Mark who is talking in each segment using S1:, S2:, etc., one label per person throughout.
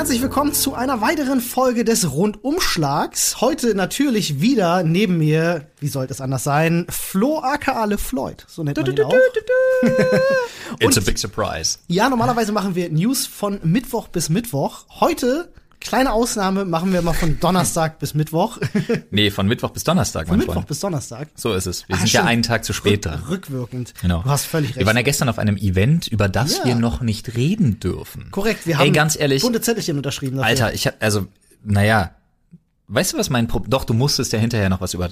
S1: herzlich willkommen zu einer weiteren Folge des Rundumschlags. Heute natürlich wieder neben mir, wie sollte es anders sein, Flo aka Le Floyd. So nennt man ihn auch.
S2: It's a big surprise.
S1: Ja, normalerweise machen wir News von Mittwoch bis Mittwoch. Heute, kleine Ausnahme, machen wir mal von Donnerstag bis Mittwoch.
S2: Nee, von Mittwoch bis Donnerstag,
S1: Von
S2: mein
S1: Mittwoch
S2: Freund.
S1: bis Donnerstag.
S2: So ist es. Wir
S1: Ah,
S2: sind ja
S1: stimmt.
S2: einen Tag zu spät dran.
S1: Rückwirkend.
S2: Genau.
S1: Du hast völlig recht.
S2: Wir waren ja gestern auf einem Event, über das
S1: Ja.
S2: wir noch nicht reden dürfen.
S1: Korrekt, wir haben
S2: Ey, ganz ehrlich,
S1: bunte Zettelchen unterschrieben. Dafür.
S2: Alter, ich hab, also, naja, weißt du, was mein Problem, doch, du musstest ja hinterher noch was über,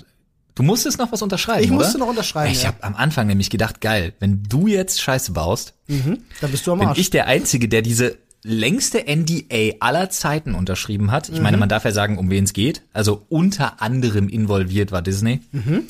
S2: du musstest noch was unterschreiben,
S1: Ich
S2: oder?
S1: musste noch unterschreiben,
S2: Ich
S1: ja.
S2: habe am Anfang nämlich gedacht, geil, wenn du jetzt Scheiße baust,
S1: Da bist du am
S2: bin
S1: Arsch.
S2: ich der Einzige, der diese längste NDA aller Zeiten unterschrieben hat. Ich meine,
S1: Mhm.
S2: man darf ja sagen, um wen es geht. Also unter anderem involviert war Disney.
S1: Mhm.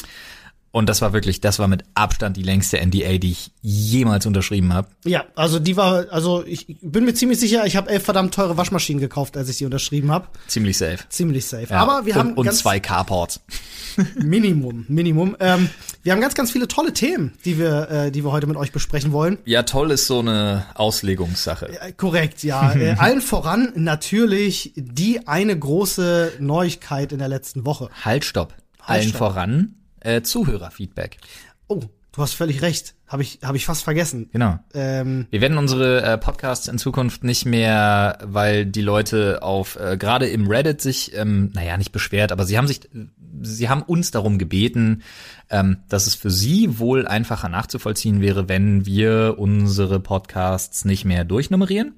S2: Und das war wirklich, das war mit Abstand die längste NDA, die ich jemals unterschrieben habe.
S1: Ja, also die war, also ich bin mir ziemlich sicher, ich habe elf verdammt teure Waschmaschinen gekauft, als ich die unterschrieben habe.
S2: Ziemlich safe.
S1: Ziemlich safe.
S2: Ja.
S1: Aber wir
S2: und,
S1: haben
S2: und zwei Carports.
S1: Minimum, Minimum. Ähm, wir haben ganz, ganz viele tolle Themen, die wir, äh, die wir heute mit euch besprechen wollen.
S2: Ja, toll ist so eine Auslegungssache.
S1: Äh, korrekt, ja. äh, allen voran natürlich die eine große Neuigkeit in der letzten Woche.
S2: Halt, stopp.
S1: Halt,
S2: Allen
S1: stopp.
S2: voran äh, Zuhörerfeedback.
S1: Oh, du hast völlig recht. Habe ich, hab ich fast vergessen.
S2: Genau.
S1: Ähm,
S2: Wir werden unsere äh, Podcasts in Zukunft nicht mehr, weil die Leute auf äh, gerade im Reddit sich, ähm, naja, nicht beschwert, aber sie haben sich, sie haben uns darum gebeten, ähm, dass es für sie wohl einfacher nachzuvollziehen wäre, wenn wir unsere Podcasts nicht mehr durchnummerieren,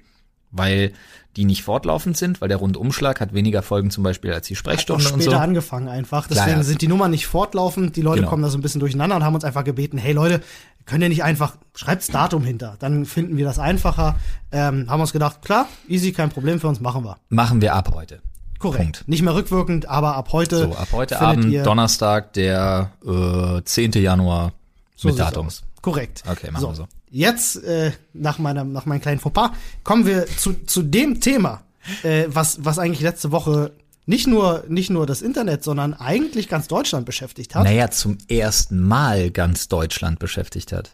S2: weil die nicht fortlaufend sind, weil der Rundumschlag hat weniger Folgen zum Beispiel als die
S1: hat auch
S2: Sprechstunde
S1: später
S2: und so.
S1: angefangen einfach. Deswegen
S2: Ja, ja.
S1: sind die Nummern nicht fortlaufend. Die Leute
S2: Genau.
S1: kommen da so ein bisschen durcheinander und haben uns einfach gebeten, hey Leute, könnt ihr nicht einfach, schreibt's Datum hinter. Dann finden wir das einfacher. Ähm, haben uns gedacht, klar, easy, kein Problem für uns, machen wir.
S2: Machen wir ab heute.
S1: Korrekt.
S2: Punkt.
S1: Nicht mehr rückwirkend, aber ab heute.
S2: So, ab heute Abend, Donnerstag, der äh, 10. Januar
S1: so
S2: mit
S1: sieht's
S2: Datum.
S1: aus. Korrekt.
S2: Okay, machen wir so.
S1: Jetzt, äh, nach meinem, nach meinem kleinen Fauxpas, kommen wir zu, zu dem Thema, äh, was, was eigentlich letzte Woche nicht nur, nicht nur das Internet, sondern eigentlich ganz Deutschland beschäftigt hat.
S2: naja, zum ersten Mal ganz Deutschland beschäftigt hat.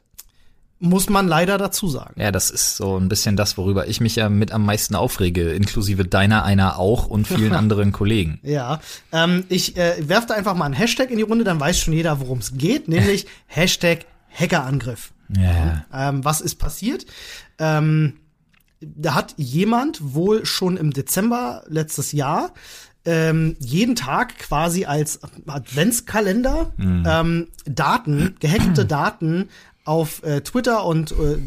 S1: Muss man leider dazu sagen.
S2: Ja, das ist so ein bisschen das, worüber ich mich ja mit am meisten aufrege, inklusive deiner einer auch und vielen anderen Kollegen.
S1: Ja, ähm, ich äh, werfe da einfach mal einen Hashtag in die Runde, dann weiß schon jeder, worum es geht, nämlich Hashtag Hackerangriff.
S2: Ja.
S1: Ähm, was ist passiert? Ähm, da hat jemand wohl schon im Dezember letztes Jahr ähm, jeden Tag quasi als Adventskalender ähm, Daten, gehackte Daten auf äh, Twitter und äh,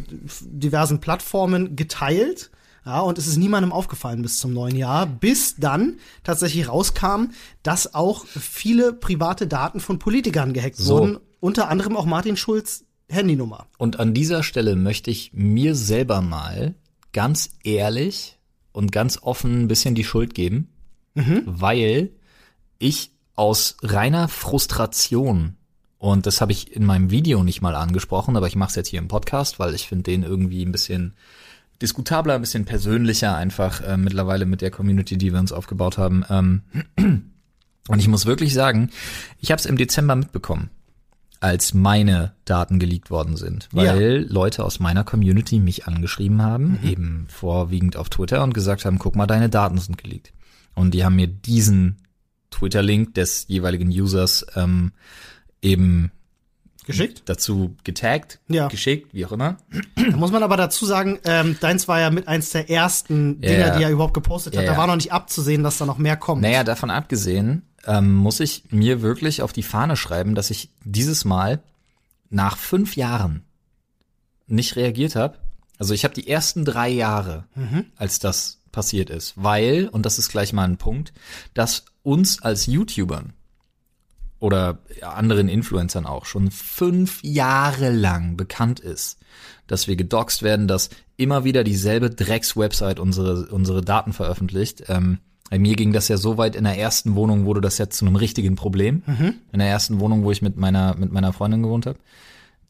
S1: diversen Plattformen geteilt. Ja, und es ist niemandem aufgefallen bis zum neuen Jahr, bis dann tatsächlich rauskam, dass auch viele private Daten von Politikern gehackt
S2: So.
S1: wurden, unter anderem auch Martin Schulz Handynummer.
S2: Und an dieser Stelle möchte ich mir selber mal ganz ehrlich und ganz offen ein bisschen die Schuld geben, weil ich aus reiner Frustration und das habe ich in meinem Video nicht mal angesprochen, aber ich mache es jetzt hier im Podcast, weil ich finde den irgendwie ein bisschen diskutabler, ein bisschen persönlicher einfach äh, mittlerweile mit der Community, die wir uns aufgebaut haben. Ähm, und ich muss wirklich sagen, ich habe es im Dezember mitbekommen, als meine Daten geleakt worden sind, weil Leute aus meiner Community mich angeschrieben haben, eben vorwiegend auf Twitter und gesagt haben, guck mal, deine Daten sind geleakt. Und die haben mir diesen Twitter-Link des jeweiligen Users ähm, eben
S1: Geschickt?
S2: dazu getaggt,
S1: Ja.
S2: geschickt, wie auch immer.
S1: Da muss man aber dazu sagen, ähm, deins war ja mit eins der ersten Dinger,
S2: ja.
S1: die er überhaupt gepostet hat.
S2: Ja,
S1: Da
S2: ja.
S1: war noch nicht abzusehen, dass da noch mehr kommt.
S2: Naja, davon abgesehen, ähm, muss ich mir wirklich auf die Fahne schreiben, dass ich dieses Mal nach fünf Jahren nicht reagiert habe. Also ich habe die ersten drei Jahre, als das passiert ist, weil, und das ist gleich mal ein Punkt, dass uns als YouTubern oder anderen Influencern auch schon fünf Jahre lang bekannt ist, dass wir gedoxt werden, dass immer wieder dieselbe Drecks-Website unsere, unsere Daten veröffentlicht. Ähm, bei mir ging das ja so weit, in der ersten Wohnung wurde das ja zu einem richtigen Problem. In der ersten Wohnung, wo ich mit meiner, mit meiner Freundin gewohnt habe,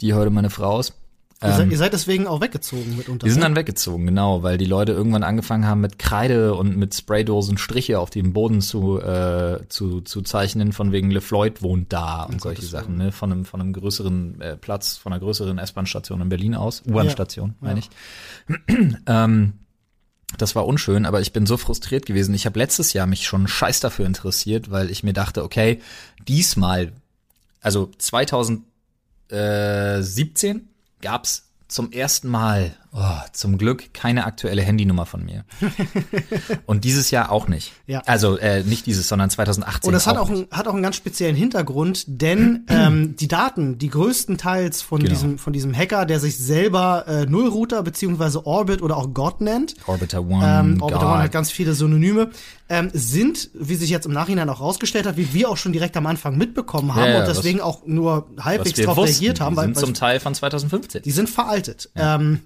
S2: die heute meine Frau ist.
S1: ihr, seid, ihr seid deswegen auch weggezogen mitunter.
S2: Die sind
S1: ne?
S2: dann weggezogen, genau, weil die Leute irgendwann angefangen haben, mit Kreide und mit Spraydosen Striche auf dem Boden zu, äh, zu, zu zeichnen, von wegen LeFloid wohnt da und solche Sachen, ne? Von einem, von einem größeren äh, Platz, von einer größeren S-Bahn-Station in Berlin aus, U-Bahn-Station, meine ich. ähm, das war unschön, aber ich bin so frustriert gewesen. Ich habe letztes Jahr mich schon scheiß dafür interessiert, weil ich mir dachte, okay, diesmal, also 2017 gab's zum ersten Mal, oh, zum Glück, keine aktuelle Handynummer von mir. Und dieses Jahr auch nicht.
S1: Ja.
S2: Also äh, nicht dieses, sondern 2018.
S1: Und das hat auch, einen, hat auch einen ganz speziellen Hintergrund, denn ähm, die Daten, die größtenteils von
S2: Genau.
S1: diesem von diesem Hacker, der sich selber äh, Nullrouter beziehungsweise Orbit oder auch God nennt,
S2: Orbiter One,
S1: ähm, Orbiter
S2: God.
S1: One hat ganz viele Synonyme, ähm, sind, wie sich jetzt im Nachhinein auch rausgestellt hat, wie wir auch schon direkt am Anfang mitbekommen haben
S2: Ja, ja,
S1: und deswegen
S2: was-
S1: auch nur halbwegs darauf
S2: wussten,
S1: reagiert haben,
S2: die
S1: weil,
S2: sind
S1: weil
S2: zum Teil von 2015.
S1: die sind veraltet. Ähm,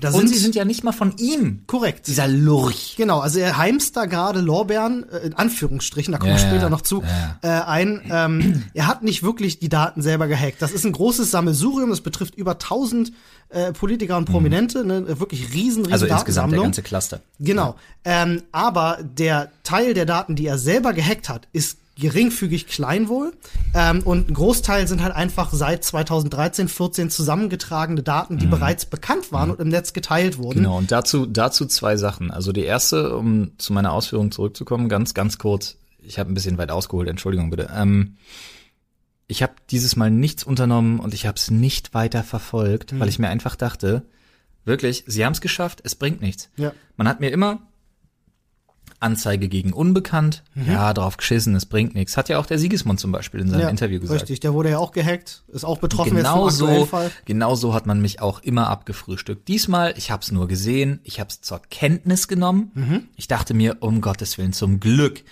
S1: da
S2: Und sie sind ja nicht mal von ihm.
S1: korrekt.
S2: Dieser Lurch.
S1: Genau, also er heimst da gerade Lorbeeren, äh, in Anführungsstrichen, da kommen wir
S2: Ja,
S1: später
S2: ja,
S1: noch zu,
S2: ja.
S1: äh, ein. Ähm, er hat nicht wirklich die Daten selber gehackt. Das ist ein großes Sammelsurium, das betrifft über 1000 äh, Politiker und Prominente, ne, wirklich riesen, riesen
S2: Also insgesamt der ganze Cluster.
S1: Genau. Ähm, aber der Teil der Daten, die er selber gehackt hat, ist geringfügig klein wohl. Ähm, und ein Großteil sind halt einfach seit 2013, 14 zusammengetragene Daten, die bereits bekannt waren und im Netz geteilt wurden.
S2: Mhm. Genau, und dazu, dazu zwei Sachen. Also die erste, um zu meiner Ausführung zurückzukommen, ganz, ganz kurz. Ich habe ein bisschen weit ausgeholt, Entschuldigung bitte. Ähm, ich habe dieses Mal nichts unternommen und ich habe es nicht weiter verfolgt,
S1: Mhm.
S2: weil ich mir einfach dachte, wirklich, sie haben es geschafft, es bringt nichts.
S1: Ja.
S2: Man hat mir immer Anzeige gegen Unbekannt,
S1: Mhm.
S2: ja, drauf geschissen, es bringt nichts. Hat ja auch der Siegesmund zum Beispiel in seinem
S1: Ja,
S2: Interview gesagt.
S1: Richtig, der wurde ja auch gehackt, ist auch betroffen
S2: Genau
S1: jetzt vom
S2: so,
S1: Fall.
S2: genau so hat man mich auch immer abgefrühstückt. Diesmal, ich habe es nur gesehen, ich habe es zur Kenntnis genommen.
S1: Mhm.
S2: Ich dachte mir, um Gottes Willen, zum Glück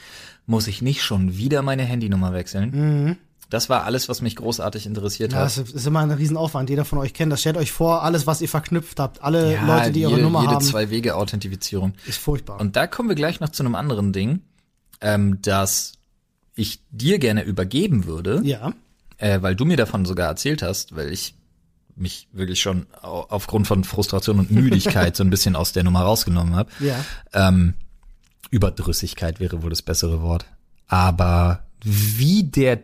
S2: muss ich nicht schon wieder meine Handynummer wechseln. Das war alles, was mich großartig interessiert.
S1: Ja,
S2: hat.
S1: das ist immer ein Riesenaufwand. Jeder von euch kennt das. Stellt euch vor, alles, was ihr verknüpft habt, alle
S2: Ja,
S1: Leute, die
S2: jede,
S1: eure Nummer
S2: jede
S1: haben,
S2: Zwei-Wege-Authentifizierung.
S1: ist furchtbar.
S2: Und da kommen wir gleich noch zu einem anderen Ding, ähm, das ich dir gerne übergeben würde.
S1: ja,
S2: äh, weil du mir davon sogar erzählt hast, weil ich mich wirklich schon au- aufgrund von Frustration und Müdigkeit so ein bisschen aus der Nummer rausgenommen habe.
S1: ja.
S2: Ähm, Überdrüssigkeit wäre wohl das bessere Wort. Aber wie der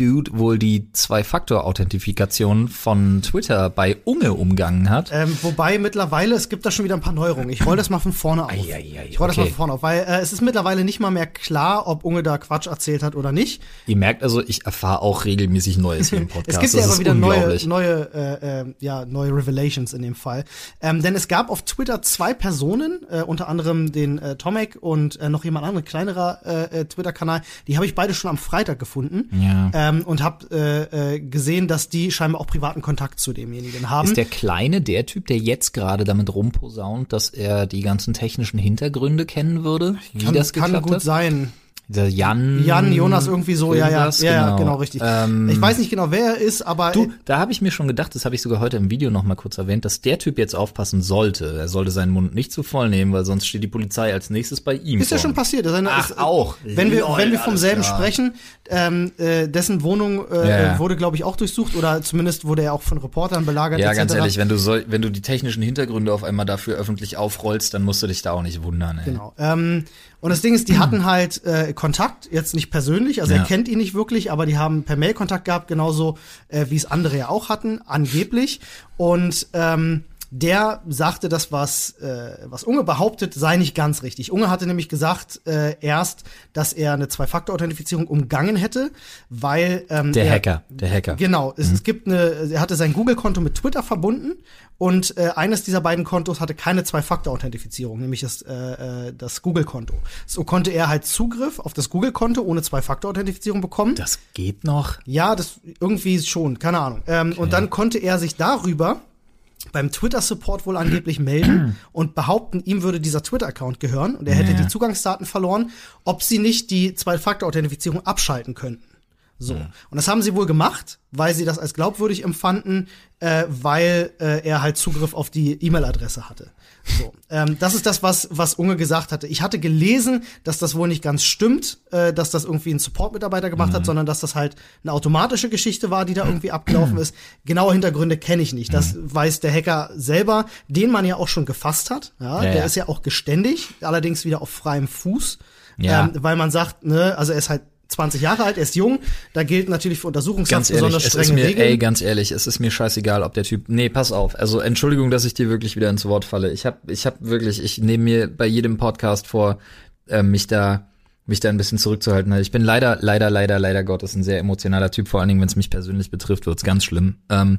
S2: Dude wohl die Zwei-Faktor-Authentifikation von Twitter bei Unge umgangen hat.
S1: Ähm, wobei mittlerweile, es gibt da schon wieder ein paar Neuerungen. Ich roll das mal von vorne auf.
S2: Ei, ei, ei,
S1: ich roll das mal
S2: okay.
S1: von vorne auf, weil äh, es ist mittlerweile nicht mal mehr klar, ob Unge da Quatsch erzählt hat oder nicht.
S2: Ihr merkt also, ich erfahre auch regelmäßig Neues hier im
S1: Es
S2: Podcast.
S1: gibt
S2: das
S1: ja immer wieder neue, neue, äh, äh, ja, neue Revelations in dem Fall. Ähm, denn es gab auf Twitter zwei Personen, äh, unter anderem den äh, Tomek und äh, noch jemand anderes, kleinerer äh, äh, Twitter-Kanal. Die habe ich beide schon am Freitag gefunden
S2: Ja.
S1: ähm, und habe äh, äh, gesehen, dass die scheinbar auch privaten Kontakt zu demjenigen haben.
S2: Ist der Kleine der Typ, der jetzt gerade damit rumposaunt, dass er die ganzen technischen Hintergründe kennen würde? Wie
S1: kann,
S2: das
S1: kann gut
S2: hat?
S1: sein.
S2: Der Jan.
S1: Jan, Jonas, irgendwie so, ja, ja, ja, ja, genau, richtig.
S2: Ähm,
S1: ich weiß nicht genau, wer er ist, aber
S2: Du, da habe ich mir schon gedacht, das habe ich sogar heute im Video noch mal kurz erwähnt, dass der Typ jetzt aufpassen sollte. Er sollte seinen Mund nicht zu voll nehmen, weil sonst steht die Polizei als nächstes bei ihm.
S1: Ist ja schon passiert. Seine,
S2: Ach,
S1: ist,
S2: auch.
S1: Wenn wir,
S2: Lol,
S1: wenn wir vom selben
S2: klar.
S1: sprechen, ähm, äh, dessen Wohnung äh,
S2: ja.
S1: wurde, glaube ich, auch durchsucht oder zumindest wurde er auch von Reportern belagert.
S2: Ja,
S1: etc.
S2: ganz ehrlich, wenn du soll, wenn du die technischen Hintergründe auf einmal dafür öffentlich aufrollst, dann musst du dich da auch nicht wundern. Ey.
S1: Genau. Ähm, und das Ding ist, die hatten halt äh, Kontakt, jetzt nicht persönlich, also
S2: Ja.
S1: er kennt ihn nicht wirklich, aber die haben per Mail Kontakt gehabt, genauso äh, wie es andere ja auch hatten, angeblich. Und ähm, der sagte, das, was, äh, was Unge behauptet, sei nicht ganz richtig. Unge hatte nämlich gesagt, äh, erst, dass er eine Zwei-Faktor-Authentifizierung umgangen hätte, weil ähm,
S2: Der
S1: er,
S2: Hacker, der Hacker.
S1: Genau, es, es gibt eine, er hatte sein Google-Konto mit Twitter verbunden und äh, eines dieser beiden Kontos hatte keine Zwei-Faktor-Authentifizierung, nämlich das, äh, äh, das Google-Konto. So konnte er halt Zugriff auf das Google-Konto ohne Zwei-Faktor-Authentifizierung bekommen.
S2: Das geht noch.
S1: Ja, das irgendwie schon, keine Ahnung. Ähm, Und dann konnte er sich darüber beim Twitter-Support wohl angeblich melden und behaupten, ihm würde dieser Twitter-Account gehören und er hätte
S2: Ja.
S1: die Zugangsdaten verloren, ob sie nicht die Zwei-Faktor-Authentifizierung abschalten könnten. So. Und das haben sie wohl gemacht, weil sie das als glaubwürdig empfanden, äh, weil äh, er halt Zugriff auf die E-Mail-Adresse hatte. So. Ähm, das ist das, was, was Unge gesagt hatte. Ich hatte gelesen, dass das wohl nicht ganz stimmt, äh, dass das irgendwie ein Support-Mitarbeiter gemacht hat, sondern dass das halt eine automatische Geschichte war, die da irgendwie abgelaufen ist. Genaue Hintergründe kenne ich nicht. Das weiß der Hacker selber, den man ja auch schon gefasst hat. Ja,
S2: Ja,
S1: der
S2: ja.
S1: ist ja auch geständig, allerdings wieder auf freiem Fuß.
S2: Ja.
S1: Ähm, weil man sagt, ne, also er ist halt 20 Jahre alt, er ist jung. Da gilt natürlich für Untersuchungshaft
S2: Ganz ehrlich,
S1: besonders
S2: es ist
S1: strenge
S2: mir,
S1: Regeln.
S2: ey, ganz ehrlich, es ist mir scheißegal, ob der Typ, nee, pass auf, also Entschuldigung, dass ich dir wirklich wieder ins Wort falle. Ich hab, ich hab wirklich, ich nehme mir bei jedem Podcast vor, äh, mich da, mich da ein bisschen zurückzuhalten. Ich bin leider, leider, leider, leider Gottes ein sehr emotionaler Typ, vor allen Dingen, wenn es mich persönlich betrifft, wird's ganz schlimm. Ähm,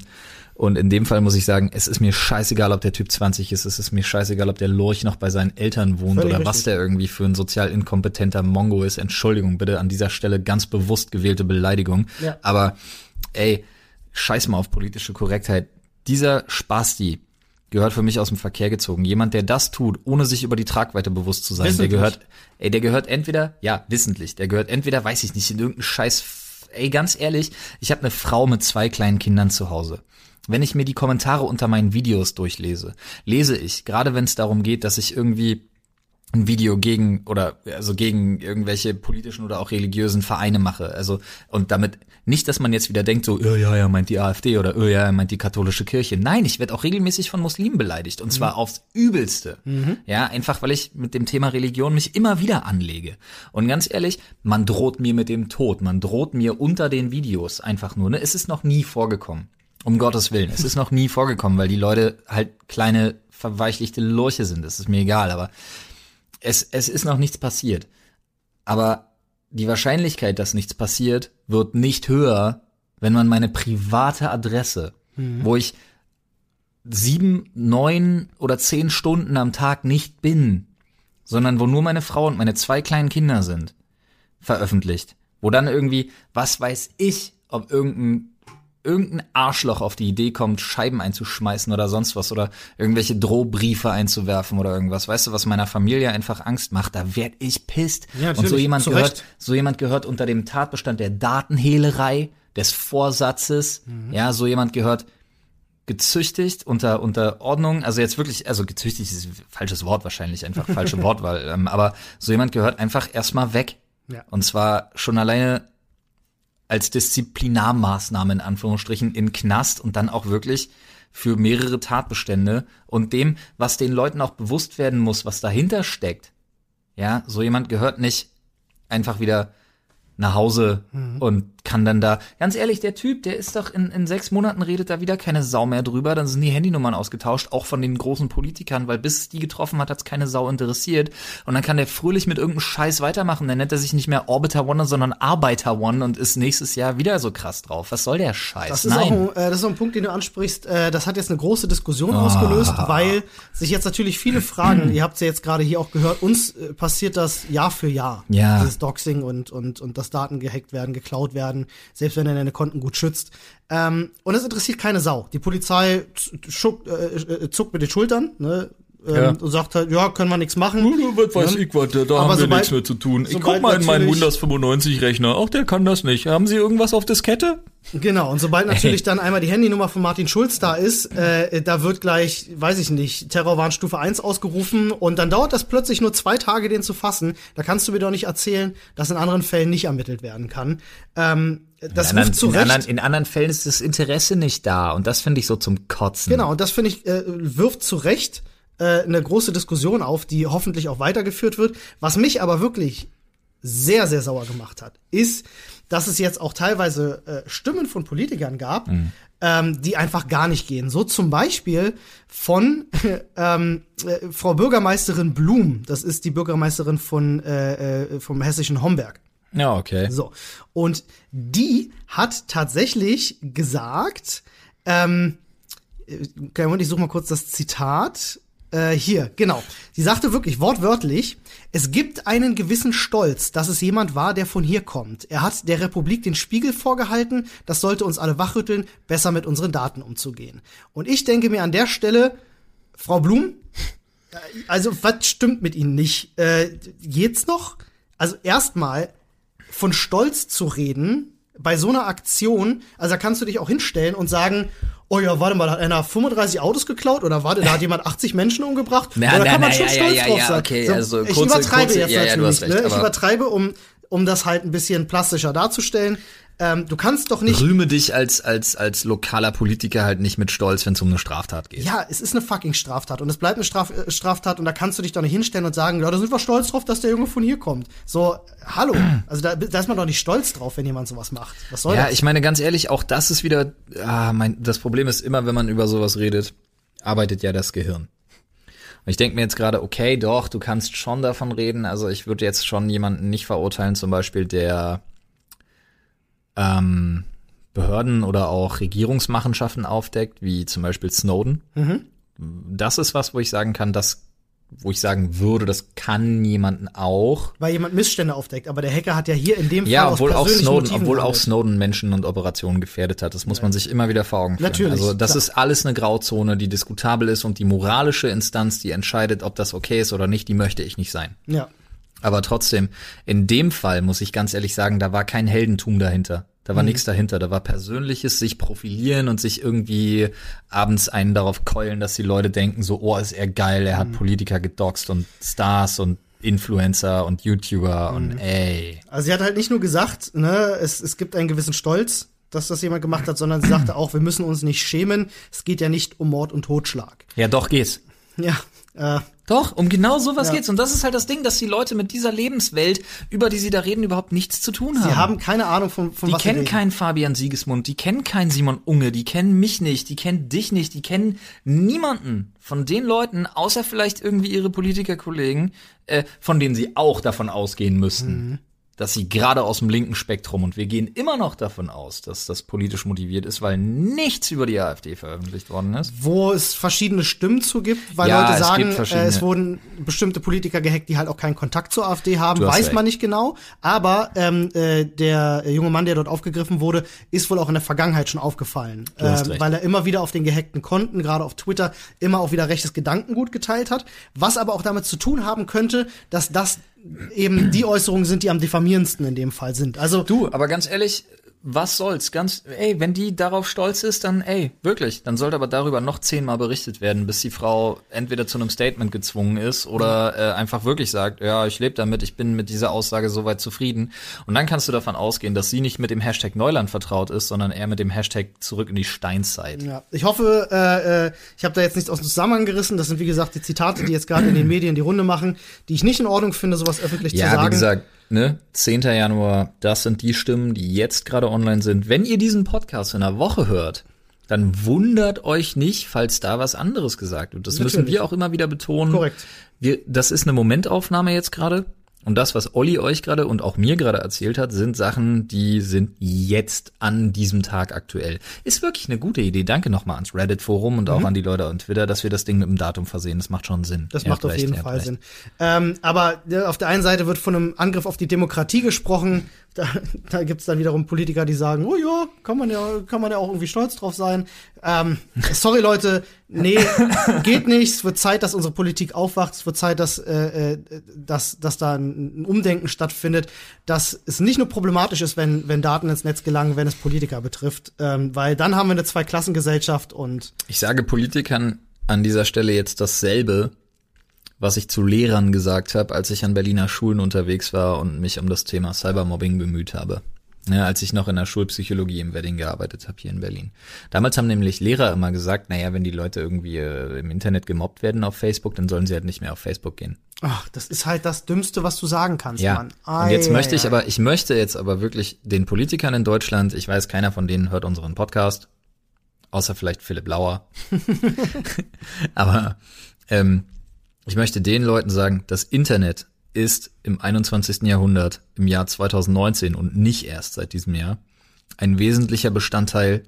S2: und in dem Fall muss ich sagen, es ist mir scheißegal, ob der Typ 20 ist, es ist mir scheißegal, ob der Lurch noch bei seinen Eltern wohnt
S1: Völlig
S2: oder was
S1: richtig.
S2: der irgendwie für ein sozial inkompetenter Mongo ist. Entschuldigung, bitte an dieser Stelle ganz bewusst gewählte Beleidigung.
S1: Ja.
S2: Aber ey, scheiß mal auf politische Korrektheit. Dieser Spasti gehört für mich aus dem Verkehr gezogen. Jemand, der das tut, ohne sich über die Tragweite bewusst zu sein,
S1: Wissentlich.
S2: der gehört, ey, der gehört entweder, ja, wissentlich, der gehört entweder, weiß ich nicht, in irgendeinen Scheiß, ey, ganz ehrlich, ich habe eine Frau mit zwei kleinen Kindern zu Hause. Wenn ich mir die Kommentare unter meinen Videos durchlese, lese ich, gerade wenn es darum geht, dass ich irgendwie ein Video gegen oder also gegen irgendwelche politischen oder auch religiösen Vereine mache. Also und damit nicht, dass man jetzt wieder denkt, so, oh, ja, ja, meint die AfD oder oh, ja, er meint die katholische Kirche. Nein, ich werde auch regelmäßig von Muslimen beleidigt und zwar aufs Übelste. Ja, einfach weil ich mit dem Thema Religion mich immer wieder anlege. Und ganz ehrlich, man droht mir mit dem Tod, man droht mir unter den Videos einfach nur. Ne? Es ist noch nie vorgekommen. Um Gottes Willen, es ist noch nie vorgekommen, weil die Leute halt kleine verweichlichte Lurche sind. Das ist mir egal, aber es, es ist noch nichts passiert. Aber die Wahrscheinlichkeit, dass nichts passiert, wird nicht höher, wenn man meine private Adresse, wo ich sieben, neun oder zehn Stunden am Tag nicht bin, sondern wo nur meine Frau und meine zwei kleinen Kinder sind, veröffentlicht. Wo dann irgendwie, was weiß ich, ob irgendein irgendein Arschloch auf die Idee kommt, Scheiben einzuschmeißen oder sonst was oder irgendwelche Drohbriefe einzuwerfen oder irgendwas. Weißt du, was meiner Familie einfach Angst macht? Da werd ich pisst.
S1: Ja,
S2: Und so jemand gehört,
S1: Recht.
S2: so jemand gehört unter dem Tatbestand der Datenhehlerei, des Vorsatzes.
S1: Mhm.
S2: Ja, so jemand gehört gezüchtigt unter unter Ordnung, also jetzt wirklich, also gezüchtigt ist ein falsches Wort wahrscheinlich, einfach falsche Wortwahl, ähm, aber so jemand gehört einfach erstmal weg.
S1: Ja.
S2: Und zwar schon alleine als Disziplinarmaßnahme in Anführungsstrichen in Knast und dann auch wirklich für mehrere Tatbestände und dem, was den Leuten auch bewusst werden muss, was dahinter steckt. Ja, so jemand gehört nicht einfach wieder nach Hause und kann dann da, ganz ehrlich, der Typ, der ist doch in, in sechs Monaten redet da wieder keine Sau mehr drüber, dann sind die Handynummern ausgetauscht, auch von den großen Politikern, weil bis die getroffen hat, hat's keine Sau interessiert und dann kann der fröhlich mit irgendeinem Scheiß weitermachen, dann nennt er sich nicht mehr Orbiter One, sondern Arbeiter One und ist nächstes Jahr wieder so krass drauf. Was soll der Scheiß?
S1: Das ist, auch
S2: Nein.
S1: ein, äh, das ist auch ein Punkt, den du ansprichst. Äh, das hat jetzt eine große Diskussion
S2: Ah.
S1: ausgelöst, weil sich jetzt natürlich viele fragen, ihr habt ja jetzt gerade hier auch gehört, uns äh, passiert das Jahr für Jahr.
S2: Ja.
S1: Dieses Doxing und, und, und dass Daten gehackt werden, geklaut werden, selbst wenn er deine Konten gut schützt. Ähm, und es interessiert keine Sau. Die Polizei z- schuckt, äh, äh, zuckt mit den Schultern, ne? Ähm,
S2: Ja.
S1: Und sagt halt, ja, können wir nichts machen.
S3: Was weiß
S1: Ja.
S3: ich was, da
S1: Aber
S3: haben wir nichts mehr zu tun. Ich guck mal in meinen Windows 95 Rechner. Auch der kann das nicht. Haben Sie irgendwas auf Diskette?
S1: Genau, und sobald natürlich dann einmal die Handynummer von Martin Schulz da ist, äh, da wird gleich, weiß ich nicht, Terrorwarnstufe 1 ausgerufen und dann dauert das plötzlich nur zwei Tage, den zu fassen. Da kannst du mir doch nicht erzählen, dass in anderen Fällen nicht ermittelt werden kann. Ähm, das
S2: in, anderen,
S1: zu
S2: in,
S1: Recht.
S2: anderen, in anderen Fällen ist das Interesse nicht da und das finde ich so zum Kotzen.
S1: Genau, und das finde ich, äh, wirft zu Recht äh, eine große Diskussion auf, die hoffentlich auch weitergeführt wird. Was mich aber wirklich sehr, sehr sauer gemacht hat, ist, dass es jetzt auch teilweise äh, Stimmen von Politikern gab, ähm, die einfach gar nicht gehen. So zum Beispiel von ähm, äh, Frau Bürgermeisterin Blum, das ist die Bürgermeisterin von äh, äh, vom hessischen Homberg.
S2: Ja, okay.
S1: So. Und die hat tatsächlich gesagt, ähm, äh, ich suche mal kurz das Zitat. Äh, hier, genau. Sie sagte wirklich wortwörtlich, es gibt einen gewissen Stolz, dass es jemand war, der von hier kommt. Er hat der Republik den Spiegel vorgehalten, das sollte uns alle wachrütteln, besser mit unseren Daten umzugehen. Und ich denke mir an der Stelle, Frau Blum, äh, also was stimmt mit Ihnen nicht? Äh, geht's noch? Also erstmal von Stolz zu reden bei so einer Aktion, also da kannst du dich auch hinstellen und sagen, oh ja, warte mal, da hat einer 35 Autos geklaut oder warte, da hat jemand 80 Menschen umgebracht?
S2: Na,
S1: oder
S2: na,
S1: kann man
S2: na,
S1: schon
S2: ja,
S1: stolz
S2: ja,
S1: drauf
S2: ja,
S1: sein?
S2: okay,
S1: so,
S2: also
S1: ich
S2: kurze-
S1: übertreibe
S2: kurze-
S1: jetzt
S2: ja, ja,
S1: natürlich,
S2: hast recht,
S1: ne? Ich übertreibe, um um das halt ein bisschen plastischer darzustellen. Ähm, du kannst doch nicht.
S2: Rühme dich als, als, als lokaler Politiker halt nicht mit Stolz, wenn es um eine Straftat geht.
S1: Ja, es ist eine fucking Straftat und es bleibt eine Straf äh, Straftat und da kannst du dich doch nicht hinstellen und sagen, ja, da sind wir stolz drauf, dass der Junge von hier kommt. So, hallo. Also da, da ist man doch nicht stolz drauf, wenn jemand sowas macht. Was soll
S2: Ja,
S1: das?
S2: ich meine ganz ehrlich, auch das ist wieder, ah, mein, das Problem ist immer, wenn man über sowas redet, arbeitet ja das Gehirn. Und ich denke mir jetzt gerade, okay, doch, du kannst schon davon reden. Also ich würde jetzt schon jemanden nicht verurteilen, zum Beispiel der ähm, Behörden oder auch Regierungsmachenschaften aufdeckt, wie zum Beispiel Snowden. Das ist was, wo ich sagen kann, das, wo ich sagen würde, das kann jemanden auch.
S1: Weil jemand Missstände aufdeckt. Aber der Hacker hat ja hier in dem
S2: Ja,
S1: Fall
S2: obwohl
S1: aus
S2: auch Snowden,
S1: Motiven
S2: obwohl auch. Snowden Menschen und Operationen gefährdet hat. Das muss man sich immer wieder vor Augen führen.
S1: Natürlich,
S2: Also das
S1: klar.
S2: ist alles eine Grauzone, die diskutabel ist und die moralische Instanz, die entscheidet, ob das okay ist oder nicht, die möchte ich nicht sein.
S1: Ja.
S2: Aber trotzdem, in dem Fall muss ich ganz ehrlich sagen, da war kein Heldentum dahinter. Da
S1: Mhm.
S2: war nichts dahinter. Da war persönliches sich profilieren und sich irgendwie abends einen darauf keulen, dass die Leute denken, so, oh, ist er geil, er hat
S1: Mhm.
S2: Politiker gedoxt und Stars und Influencer und YouTuber
S1: Mhm.
S2: und ey.
S1: Also sie hat halt nicht nur gesagt, ne, es, es gibt einen gewissen Stolz, dass das jemand gemacht hat, sondern sie sagte auch, wir müssen uns nicht schämen. Es geht ja nicht um Mord und Totschlag.
S2: Ja, doch geht's.
S1: Ja. Äh,
S2: Doch, um genau sowas
S1: Ja.
S2: geht's. Und das ist halt das Ding, dass die Leute mit dieser Lebenswelt, über die sie da reden, überhaupt nichts zu tun haben.
S1: sie haben keine Ahnung von, von
S2: die
S1: was sie
S2: kennen keinen Fabian Siegesmund, die kennen keinen Simon Unge, die kennen mich nicht, die kennen dich nicht, die kennen niemanden von den Leuten, außer vielleicht irgendwie ihre Politikerkollegen, äh, von denen sie auch davon ausgehen müssten, dass sie gerade aus dem linken Spektrum und wir gehen immer noch davon aus, dass das politisch motiviert ist, weil nichts über die AfD veröffentlicht worden ist.
S1: wo es verschiedene Stimmen zu gibt, weil
S2: Ja,
S1: Leute
S2: es
S1: sagen,
S2: gibt
S1: äh, es wurden bestimmte Politiker gehackt, die halt auch keinen Kontakt zur AfD haben, weiß
S2: recht.
S1: man nicht genau. Aber ähm, äh, der junge Mann, der dort aufgegriffen wurde, ist wohl auch in der Vergangenheit schon aufgefallen,
S2: recht.
S1: weil er immer wieder auf den gehackten Konten, gerade auf Twitter, immer auch wieder rechtes Gedankengut geteilt hat, was aber auch damit zu tun haben könnte, dass das eben die Äußerungen sind, die am diffamierendsten in dem Fall sind. Also
S2: Du, aber ganz ehrlich, was soll's? Ganz, ey, wenn die darauf stolz ist, dann, ey, wirklich, dann sollte aber darüber noch zehnmal berichtet werden, bis die Frau entweder zu einem Statement gezwungen ist oder äh, einfach wirklich sagt, ja, ich lebe damit, ich bin mit dieser Aussage soweit zufrieden. Und dann kannst du davon ausgehen, dass sie nicht mit dem Hashtag Neuland vertraut ist, sondern eher mit dem Hashtag zurück in die Steinzeit.
S1: Ja, ich hoffe, äh, äh, ich habe da jetzt nichts aus dem Zusammenhang gerissen. Das sind, wie gesagt, die Zitate, die jetzt gerade in den Medien die Runde machen, die ich nicht in Ordnung finde, sowas öffentlich zu
S2: Ja,
S1: sagen.
S2: wie gesagt, ne, 10. Januar, das sind die Stimmen, die jetzt gerade online sind. Wenn ihr diesen Podcast in einer Woche hört, dann wundert euch nicht, falls da was anderes gesagt wird. Das müssen
S1: Natürlich.
S2: wir auch immer wieder betonen.
S1: Korrekt.
S2: Wir, das ist eine Momentaufnahme jetzt gerade. Und das, was Olli euch gerade und auch mir gerade erzählt hat, sind Sachen, die sind jetzt an diesem Tag aktuell. Ist wirklich eine gute Idee. Danke nochmal ans Reddit-Forum und auch an die Leute an Twitter, dass wir das Ding mit dem Datum versehen. Das macht schon Sinn.
S1: Mhm. Das
S2: Ihr
S1: macht auf jeden Fall
S2: recht.
S1: Sinn. Ähm, aber ja, auf der einen Seite wird von einem Angriff auf die Demokratie gesprochen. Da, da gibt's dann wiederum Politiker, die sagen, oh ja, kann man ja, kann man ja auch irgendwie stolz drauf sein. Ähm, sorry Leute, nee, geht nicht. Es wird Zeit, dass unsere Politik aufwacht. Es wird Zeit, dass, äh, äh, dass, dass da ein, Umdenken stattfindet, dass es nicht nur problematisch ist, wenn, wenn Daten ins Netz gelangen, wenn es Politiker betrifft, ähm, weil dann haben wir eine Zweiklassengesellschaft und
S2: Ich sage Politikern an dieser Stelle jetzt dasselbe, was ich zu Lehrern gesagt habe, als ich an Berliner Schulen unterwegs war und mich um das Thema Cybermobbing bemüht habe. Ja, als ich noch in der Schulpsychologie im Wedding gearbeitet habe hier in Berlin. Damals haben nämlich Lehrer immer gesagt, naja, wenn die Leute irgendwie äh, im Internet gemobbt werden auf Facebook, dann sollen sie halt nicht mehr auf Facebook gehen.
S1: ach, das ist halt das Dümmste, was du sagen kannst,
S2: Ja.
S1: Mann.
S2: und jetzt
S1: Ei,
S2: möchte
S1: ei,
S2: ich
S1: ei.
S2: aber, ich möchte jetzt aber wirklich den Politikern in Deutschland, ich weiß, keiner von denen hört unseren Podcast, außer vielleicht Philipp Lauer. aber ähm, ich möchte den Leuten sagen, das Internet ist im 21. Jahrhundert, im Jahr 2019 und nicht erst seit diesem Jahr, ein wesentlicher Bestandteil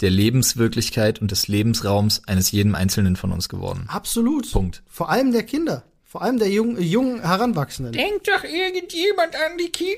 S2: der Lebenswirklichkeit und des Lebensraums eines jeden Einzelnen von uns geworden.
S1: Absolut.
S2: Punkt.
S1: Vor allem der Kinder. Vor allem der jungen, jungen Heranwachsenden.
S3: Denkt doch irgendjemand an die Kinder.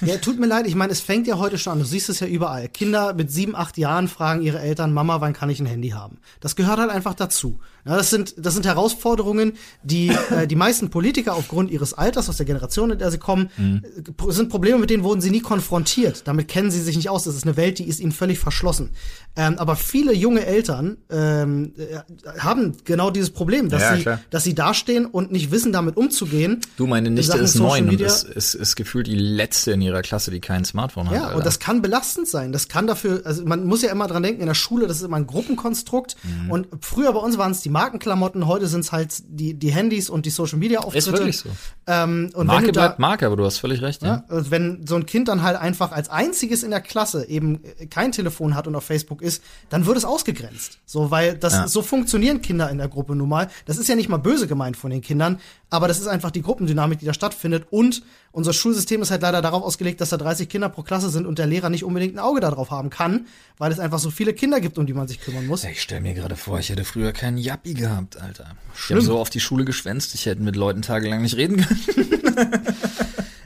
S1: Ja, tut mir leid, ich meine, es fängt ja heute schon an. Du siehst es ja überall. Kinder mit sieben, acht Jahren fragen ihre Eltern, Mama, wann kann ich ein Handy haben? Das gehört halt einfach dazu. Ja, das sind, das sind Herausforderungen, die äh, die meisten Politiker aufgrund ihres Alters, aus der Generation, in der sie kommen, äh, pro- sind Probleme, mit denen wurden sie nie konfrontiert. Damit kennen sie sich nicht aus. Das ist eine Welt, die ist ihnen völlig verschlossen. Ähm, aber viele junge Eltern ähm, äh, haben genau dieses Problem, dass
S2: Ja,
S1: sie,
S2: klar.
S1: dass sie dastehen und nicht wissen, damit umzugehen.
S2: Du, meine Nichte ist neun und ist, ist, ist gefühlt die letzte in ihrer Klasse, die kein Smartphone hat.
S1: Ja, und das kann belastend sein. Das kann dafür, also man muss ja immer dran denken, in der Schule, das ist immer ein Gruppenkonstrukt.
S2: Mhm.
S1: Und früher bei uns waren es die Markenklamotten, heute sind es halt die, die Handys und die Social Media Auftritte.
S2: ist wirklich so.
S1: Ähm, und
S2: Marke
S1: da,
S2: bleibt Marke, aber du hast völlig recht. Ja.
S1: ja, wenn so ein Kind dann halt einfach als einziges in der Klasse eben kein Telefon hat und auf Facebook ist, dann wird es ausgegrenzt. So, weil das,
S2: Ja.
S1: so funktionieren Kinder in der Gruppe nun mal. Das ist ja nicht mal böse gemeint von den Kindern, aber das ist einfach die Gruppendynamik, die da stattfindet. Und unser Schulsystem ist halt leider darauf ausgelegt, dass da 30 Kinder pro Klasse sind und der Lehrer nicht unbedingt ein Auge darauf haben kann, weil es einfach so viele Kinder gibt, um die man sich kümmern muss.
S2: Ich stell mir gerade vor, ich hätte früher keinen Jappi gehabt, Alter. Ich habe so auf die Schule geschwänzt, ich hätte mit Leuten tagelang nicht reden können.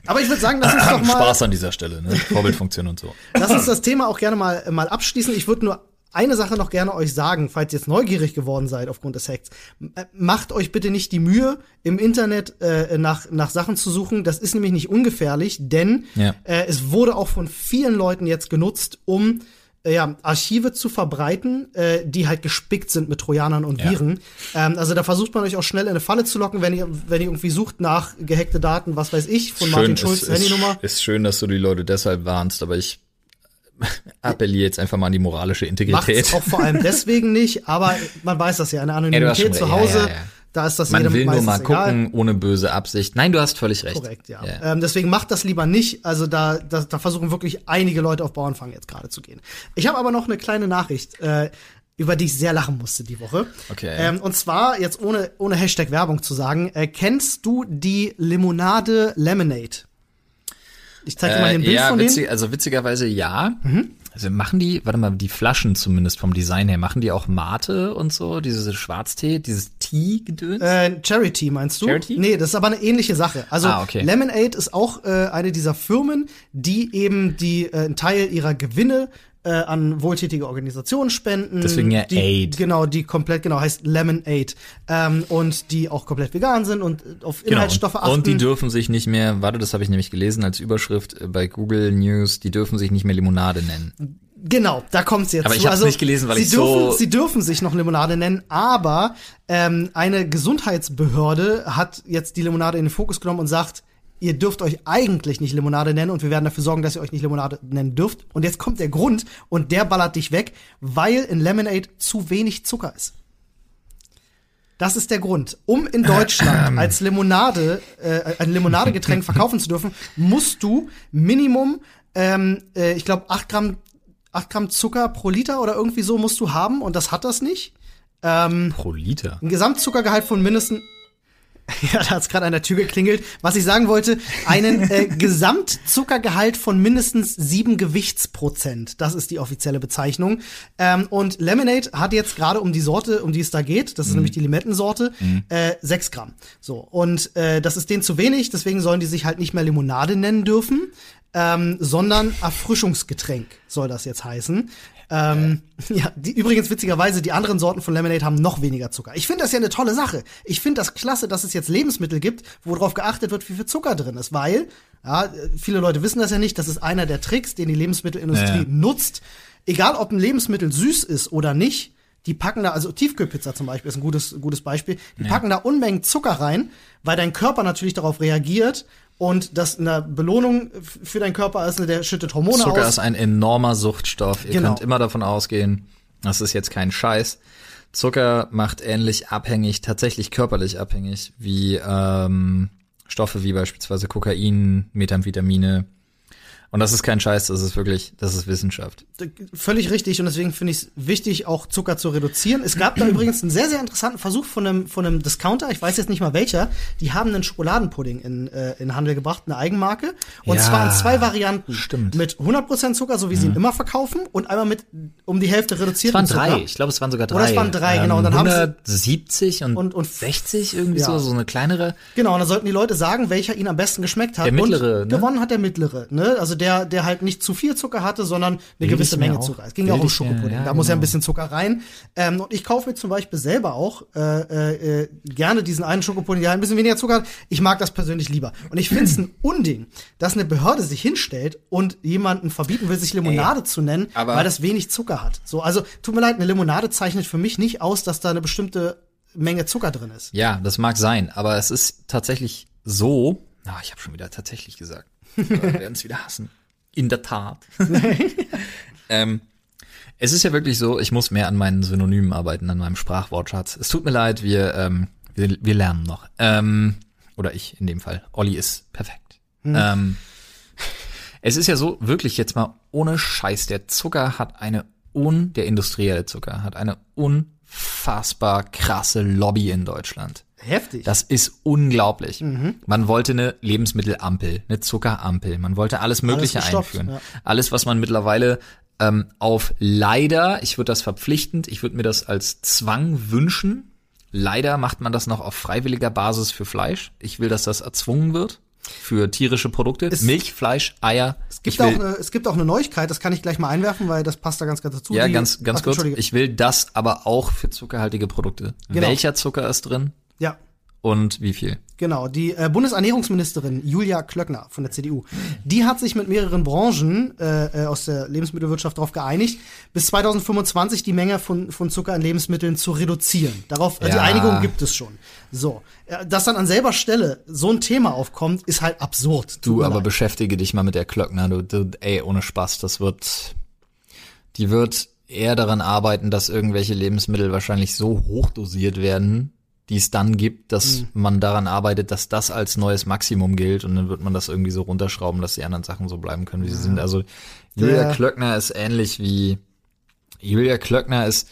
S1: Aber ich würde sagen, lass uns doch mal
S2: Spaß an dieser Stelle, ne? Vorbildfunktion und so.
S1: Lass uns das Thema auch gerne mal, mal abschließen. Ich würde nur eine Sache noch gerne euch sagen, falls ihr jetzt neugierig geworden seid aufgrund des Hacks. Äh, Macht euch bitte nicht die Mühe, im Internet äh, nach, nach Sachen zu suchen. Das ist nämlich nicht ungefährlich, denn
S2: Ja.
S1: äh, es wurde auch von vielen Leuten jetzt genutzt, um äh, ja, Archive zu verbreiten, äh, die halt gespickt sind mit Trojanern und
S2: Ja.
S1: Viren. Ähm, also da versucht man euch auch schnell in eine Falle zu locken, wenn ihr, wenn ihr irgendwie sucht nach gehackte Daten, was weiß ich, von Martin Schulz
S2: ist,
S1: Handynummer.
S2: ist schön, dass du die Leute deshalb warnst, aber ich appelliere jetzt einfach mal an die moralische
S1: Macht's
S2: Integrität.
S1: auch vor allem deswegen nicht, aber man weiß das ja, eine
S2: Ja,
S1: Anonymität
S2: schon
S1: zu. Hause,
S2: Ja, ja, ja.
S1: da ist das
S2: Man
S1: jedem
S2: will nur mal
S1: egal.
S2: gucken, ohne böse Absicht. Nein, du hast völlig recht.
S1: Korrekt, ja.
S2: Ja.
S1: Ähm, deswegen macht das lieber nicht. Also da, da, da versuchen wirklich einige Leute auf Bauernfang jetzt gerade zu gehen. Ich habe aber noch eine kleine Nachricht, äh, über die ich sehr lachen musste die Woche.
S2: Okay.
S1: Ähm, und zwar, jetzt ohne, ohne Hashtag Werbung zu sagen, äh, kennst du die Limonade Lemonade? Ich zeig dir mal hier ein Bild
S2: ja,
S1: von denen.
S2: witzig, also witzigerweise ja. Also machen die, warte mal, die Flaschen zumindest vom Design her, machen die auch Mate und so, diese Schwarztee, dieses Tee-Gedöns?
S1: Äh, Charity meinst du?
S2: Charity?
S1: Nee, das ist aber eine ähnliche Sache. Also
S2: Ah, okay.
S1: Lemonade ist auch äh, eine dieser Firmen, die eben die äh, einen Teil ihrer Gewinne äh, an wohltätige Organisationen spenden.
S2: Deswegen ja
S1: die,
S2: Aid.
S1: Genau, die komplett, genau, heißt Lemonade. Ähm, und die auch komplett vegan sind und auf Inhaltsstoffe
S2: und,
S1: achten.
S2: und die dürfen sich nicht mehr, warte, das habe ich nämlich gelesen als Überschrift bei Google News, die dürfen sich nicht mehr Limonade nennen.
S1: Genau, da kommt's jetzt
S2: Aber ich hab's nicht gelesen, weil
S1: sie
S2: ich
S1: dürfen,
S2: so-
S1: Sie dürfen sich noch Limonade nennen, aber ähm, eine Gesundheitsbehörde hat jetzt die Limonade in den Fokus genommen und sagt, ihr dürft euch eigentlich nicht Limonade nennen und wir werden dafür sorgen, dass ihr euch nicht Limonade nennen dürft. Und jetzt kommt der Grund und der ballert dich weg, weil in Lemonade zu wenig Zucker ist. Das ist der Grund. Um in Deutschland als Limonade, äh, ein Limonadegetränk verkaufen zu dürfen, musst du Minimum, ähm, äh, ich glaube, 8 Gramm, 8 Gramm Zucker pro Liter oder irgendwie so musst du haben und das hat das nicht. Ähm,
S2: Pro Liter.
S1: ein Gesamtzuckergehalt von mindestens ja, da hat's gerade an der Tür geklingelt. Was ich sagen wollte, einen äh, Gesamtzuckergehalt von mindestens sieben Gewichtsprozent. Das ist die offizielle Bezeichnung. Ähm, und Lemonade hat jetzt gerade um die Sorte, um die es da geht, das ist nämlich die Limettensorte, äh, sechs Gramm. So, und äh, das ist denen zu wenig, deswegen sollen die sich halt nicht mehr Limonade nennen dürfen, ähm, sondern Erfrischungsgetränk soll das jetzt heißen. Ähm, ja, die, übrigens witzigerweise, die anderen Sorten von Lemonade haben noch weniger Zucker. Ich finde das ja eine tolle Sache. Ich finde das klasse, dass es jetzt Lebensmittel gibt, wo darauf geachtet wird, wie viel Zucker drin ist, weil, ja, viele Leute wissen das ja nicht, das ist einer der Tricks, den die Lebensmittelindustrie
S2: Ja.
S1: nutzt. Egal, ob ein Lebensmittel süß ist oder nicht, die packen da, also Tiefkühlpizza zum Beispiel ist ein gutes, gutes Beispiel, die packen da Unmengen Zucker rein, weil dein Körper natürlich darauf reagiert und das eine Belohnung für deinen Körper ist, ne, der schüttet Hormone
S2: Zucker
S1: aus.
S2: ist ein enormer Suchtstoff. Ihr
S1: Genau.
S2: könnt immer davon ausgehen, das ist jetzt kein Scheiß. Zucker macht ähnlich abhängig, tatsächlich körperlich abhängig, wie ähm, Stoffe wie beispielsweise Kokain, Methamphetamine. Und das ist kein Scheiß, das ist wirklich, das ist Wissenschaft.
S1: Völlig richtig und deswegen finde ich es wichtig, auch Zucker zu reduzieren. Es gab da übrigens einen sehr, sehr interessanten Versuch von einem, von einem Discounter, ich weiß jetzt nicht mal welcher, die haben einen Schokoladenpudding in, äh, in Handel gebracht, eine Eigenmarke. Und
S2: Ja,
S1: zwar in zwei Varianten.
S2: stimmt. Mhm.
S1: Mit 100% Zucker, so wie sie ihn immer verkaufen, und einmal mit um die Hälfte
S2: Es
S1: reduzierten
S2: waren
S1: Zucker.
S2: drei, ich glaube, es waren sogar drei.
S1: Oder es waren drei, genau, und dann haben sie-
S2: 170 und,
S1: Und- und-
S2: 60 irgendwie
S1: Ja.
S2: so, so eine kleinere.
S1: Genau, und dann sollten die Leute sagen, welcher ihnen am besten geschmeckt hat.
S2: Der mittlere,
S1: und
S2: ne?
S1: gewonnen hat der mittlere, ne? Also der, der halt nicht zu viel Zucker hatte, sondern eine
S2: Will
S1: gewisse Menge. Zucker. Es ging ja auch um Schokopudding.
S2: ja,
S1: da muss ja ein
S2: genau.
S1: bisschen Zucker rein. Ähm, und ich kaufe mir zum Beispiel selber auch äh, äh, äh, gerne diesen einen Schokopudding, der halt ein bisschen weniger Zucker hat. Ich mag das persönlich lieber. Und ich finde es ein Unding, dass eine Behörde sich hinstellt und jemanden verbieten will, sich Limonade zu nennen, weil das wenig Zucker hat. So, also tut mir leid, eine Limonade zeichnet für mich nicht aus, dass da eine bestimmte Menge Zucker drin ist.
S2: Ja, das mag sein, aber es ist tatsächlich so. Ah, ich habe schon wieder tatsächlich gesagt. Wir werden es wieder hassen. In der Tat. ähm, es ist ja wirklich so, ich muss mehr an meinen Synonymen arbeiten, an meinem Sprachwortschatz. Es tut mir leid, wir, ähm, wir, wir lernen noch. Ähm, oder ich in dem Fall. Olli ist perfekt. Ähm, es ist ja so, wirklich jetzt mal ohne Scheiß, der Zucker hat eine un, der industrielle Zucker hat eine unfassbar krasse Lobby in Deutschland.
S1: Heftig.
S2: Das ist unglaublich. Man wollte eine Lebensmittelampel, eine Zuckerampel. Man wollte alles Mögliche
S1: gestoppt,
S2: einführen.
S1: ja.
S2: Alles, was man mittlerweile ähm, auf leider, ich würde das verpflichtend, ich würde mir das als Zwang wünschen. Leider macht man das noch auf freiwilliger Basis für Fleisch. Ich will, dass das erzwungen wird für tierische Produkte.
S1: Es-
S2: Milch, Fleisch, Eier.
S1: es, gibt auch eine, es gibt auch eine Neuigkeit, das kann ich gleich mal einwerfen, weil das passt da ganz, ganz dazu.
S2: ja, ganz, ganz
S1: Ach,
S2: kurz. Ich will das aber auch für zuckerhaltige Produkte.
S1: Genau.
S2: Welcher Zucker ist drin
S1: ja,
S2: und wie viel?
S1: Genau, die äh, Bundesernährungsministerin Julia Klöckner von der CDU, die hat sich mit mehreren Branchen äh, äh, aus der Lebensmittelwirtschaft darauf geeinigt, bis 2025 die Menge von, von Zucker in Lebensmitteln zu reduzieren. Darauf, äh, die
S2: Ja.
S1: Einigung gibt es schon. So, äh, dass dann an selber Stelle so ein Thema aufkommt, ist halt absurd.
S2: Du, aber
S1: leid.
S2: beschäftige dich mal mit der Klöckner. Du, du, ey, ohne Spaß, das wird, die wird eher daran arbeiten, dass irgendwelche Lebensmittel wahrscheinlich so hochdosiert werden, die es dann gibt, dass
S1: Mhm.
S2: man daran arbeitet, dass das als neues Maximum gilt und dann wird man das irgendwie so runterschrauben, dass die anderen Sachen so bleiben können, wie sie sind. Also Julia
S1: Der-
S2: Klöckner ist ähnlich wie Julia Klöckner ist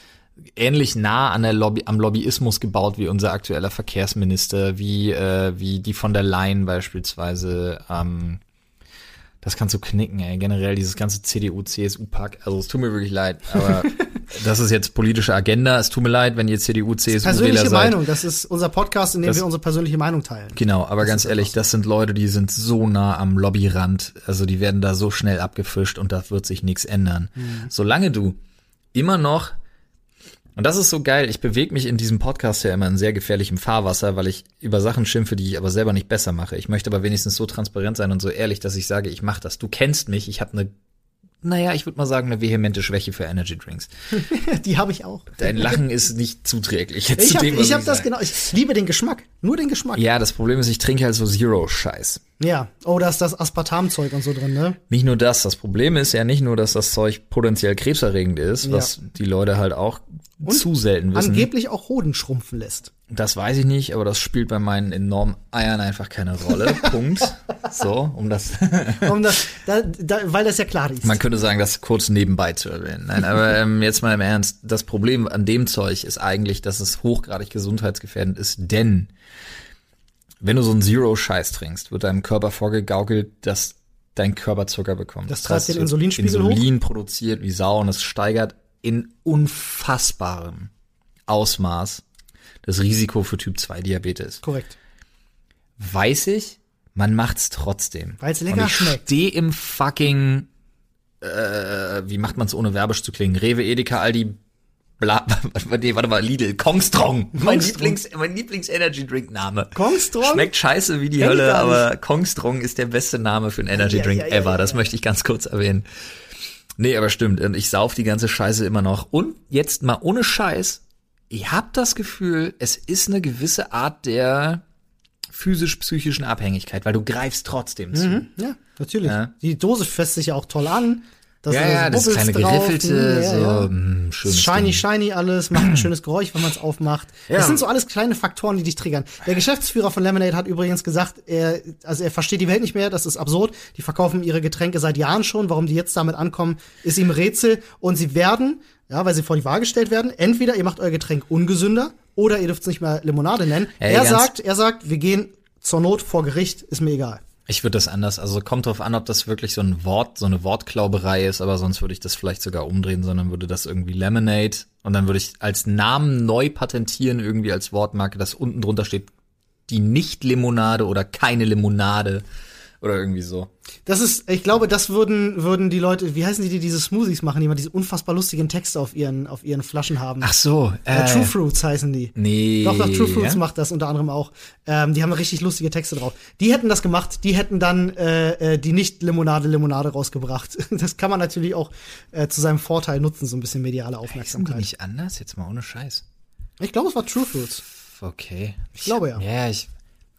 S2: ähnlich nah an der Lobby, am Lobbyismus gebaut wie unser aktueller Verkehrsminister, wie, äh, wie die von der Leyen beispielsweise. Ähm, das kannst du knicken, ey. Generell dieses ganze CDU, CSU-Pack. Also es tut mir wirklich leid, aber das ist jetzt politische Agenda. Es tut mir leid, wenn ihr CDU, CSU-Wähler
S1: persönliche
S2: seid.
S1: Meinung, das ist unser Podcast, in dem
S2: Das-
S1: wir unsere persönliche Meinung teilen.
S2: Genau, aber ganz
S1: ist
S2: ehrlich, das sind Leute, die sind so nah am Lobbyrand, also die werden da so schnell abgefischt und da wird sich nichts ändern.
S1: Mhm.
S2: Solange du immer noch, und das ist so geil, ich bewege mich in diesem Podcast ja immer in sehr gefährlichem Fahrwasser, weil ich über Sachen schimpfe, die ich aber selber nicht besser mache. Ich möchte aber wenigstens so transparent sein und so ehrlich, dass ich sage, ich mache das. Du kennst mich, ich habe eine, naja, ich würde mal sagen, eine vehemente Schwäche für Energy Drinks.
S1: Die habe ich auch.
S2: Dein Lachen ist nicht zuträglich jetzt
S1: Ich habe ich hab das
S2: sage.
S1: genau, ich liebe den Geschmack, nur den Geschmack.
S2: Ja, das Problem ist, ich trinke halt so Zero-Scheiß.
S1: Ja, oh, da ist das Aspartamzeug und so drin, ne?
S2: Nicht nur das, das Problem ist ja nicht nur, dass das Zeug potenziell krebserregend ist, was die Leute halt auch zu selten wissen.
S1: Angeblich auch Hoden schrumpfen lässt.
S2: Das weiß ich nicht, aber das spielt bei meinen enormen Eiern einfach keine Rolle. Punkt. So, um das.
S1: Um das, da, da, weil das ja klar ist.
S2: Man könnte sagen, das kurz nebenbei zu erwähnen. Nein, aber ähm, jetzt mal im Ernst. Das Problem an dem Zeug ist eigentlich, dass es hochgradig gesundheitsgefährdend ist, denn wenn du so einen Zero-Scheiß trinkst, wird deinem Körper vorgegaukelt, dass dein Körper Zucker bekommt.
S1: Das treibt den Insulinspiegel hoch?
S2: Insulin produziert wie Sau und es steigert in unfassbarem Ausmaß das Risiko für Typ 2 Diabetes.
S1: Korrekt.
S2: Weiß ich, man macht's trotzdem.
S1: Weil's lecker
S2: und ich
S1: schmeckt.
S2: Steh im fucking, äh, wie macht man's ohne werbisch zu klingen? Rewe, Edeka, Aldi, bla, nee, warte mal, Lidl, Kongstrong. Mein
S1: Kongstrong.
S2: Lieblings, mein Lieblings-Energy-Drink-Name.
S1: Kongstrong?
S2: Schmeckt scheiße wie die
S1: Kenn
S2: Hölle, aber Kongstrong ist der beste Name für einen Energy-Drink
S1: Ja, ja, ja,
S2: ever. Das möchte ich ganz kurz erwähnen. Nee, aber stimmt. Und ich sauf die ganze Scheiße immer noch. Und jetzt mal ohne Scheiß. Ich hab das Gefühl, es ist eine gewisse Art der physisch-psychischen Abhängigkeit, weil du greifst trotzdem zu.
S1: Mhm, ja, natürlich.
S2: Ja.
S1: Die Dose fässt sich ja auch toll an. Da
S2: Ja,
S1: sind
S2: ja,
S1: so
S2: das
S1: Bubbles
S2: kleine
S1: drauf.
S2: geriffelte,
S1: Ja,
S2: so
S1: ja.
S2: mh, schönes
S1: Shiny,
S2: Ding.
S1: shiny alles, macht ein schönes Geräusch, wenn man es aufmacht.
S2: Ja.
S1: Das sind so alles kleine Faktoren, die dich triggern. Der Geschäftsführer von Lemonade hat übrigens gesagt, er, also er versteht die Welt nicht mehr, das ist absurd. Die verkaufen ihre Getränke seit Jahren schon. Warum die jetzt damit ankommen, ist ihm Rätsel. Und sie werden, ja, weil sie vor die Wahl gestellt werden, entweder ihr macht euer Getränk ungesünder oder ihr dürft es nicht mehr Limonade nennen.
S2: Ey,
S1: er sagt, er sagt, wir gehen zur Not vor Gericht, ist mir egal.
S2: Ich würde das anders, also kommt drauf an, ob das wirklich so ein Wort, so eine Wortklauberei ist, aber sonst würde ich das vielleicht sogar umdrehen, sondern würde das irgendwie Lemonade und dann würde ich als Namen neu patentieren, irgendwie als Wortmarke, dass unten drunter steht, die Nicht-Limonade oder keine Limonade oder irgendwie so.
S1: Das ist, ich glaube, das würden, würden die Leute, wie heißen die, die diese Smoothies machen, die immer diese unfassbar lustigen Texte auf ihren, auf ihren Flaschen haben.
S2: Ach so,
S1: äh, True Fruits heißen die.
S2: Nee.
S1: Doch, doch, True Fruits
S2: ja?
S1: macht das unter anderem auch. Ähm, die haben richtig lustige Texte drauf. Die hätten das gemacht, die hätten dann äh, äh, die Nicht-Limonade Limonade rausgebracht. Das kann man natürlich auch äh, zu seinem Vorteil nutzen, so ein bisschen mediale
S2: Heißen die
S1: Aufmerksamkeit.
S2: nicht anders? Jetzt mal ohne Scheiß.
S1: Ich glaube, es war True Fruits.
S2: Okay. Ich
S1: glaube, ja.
S2: Ja, ich,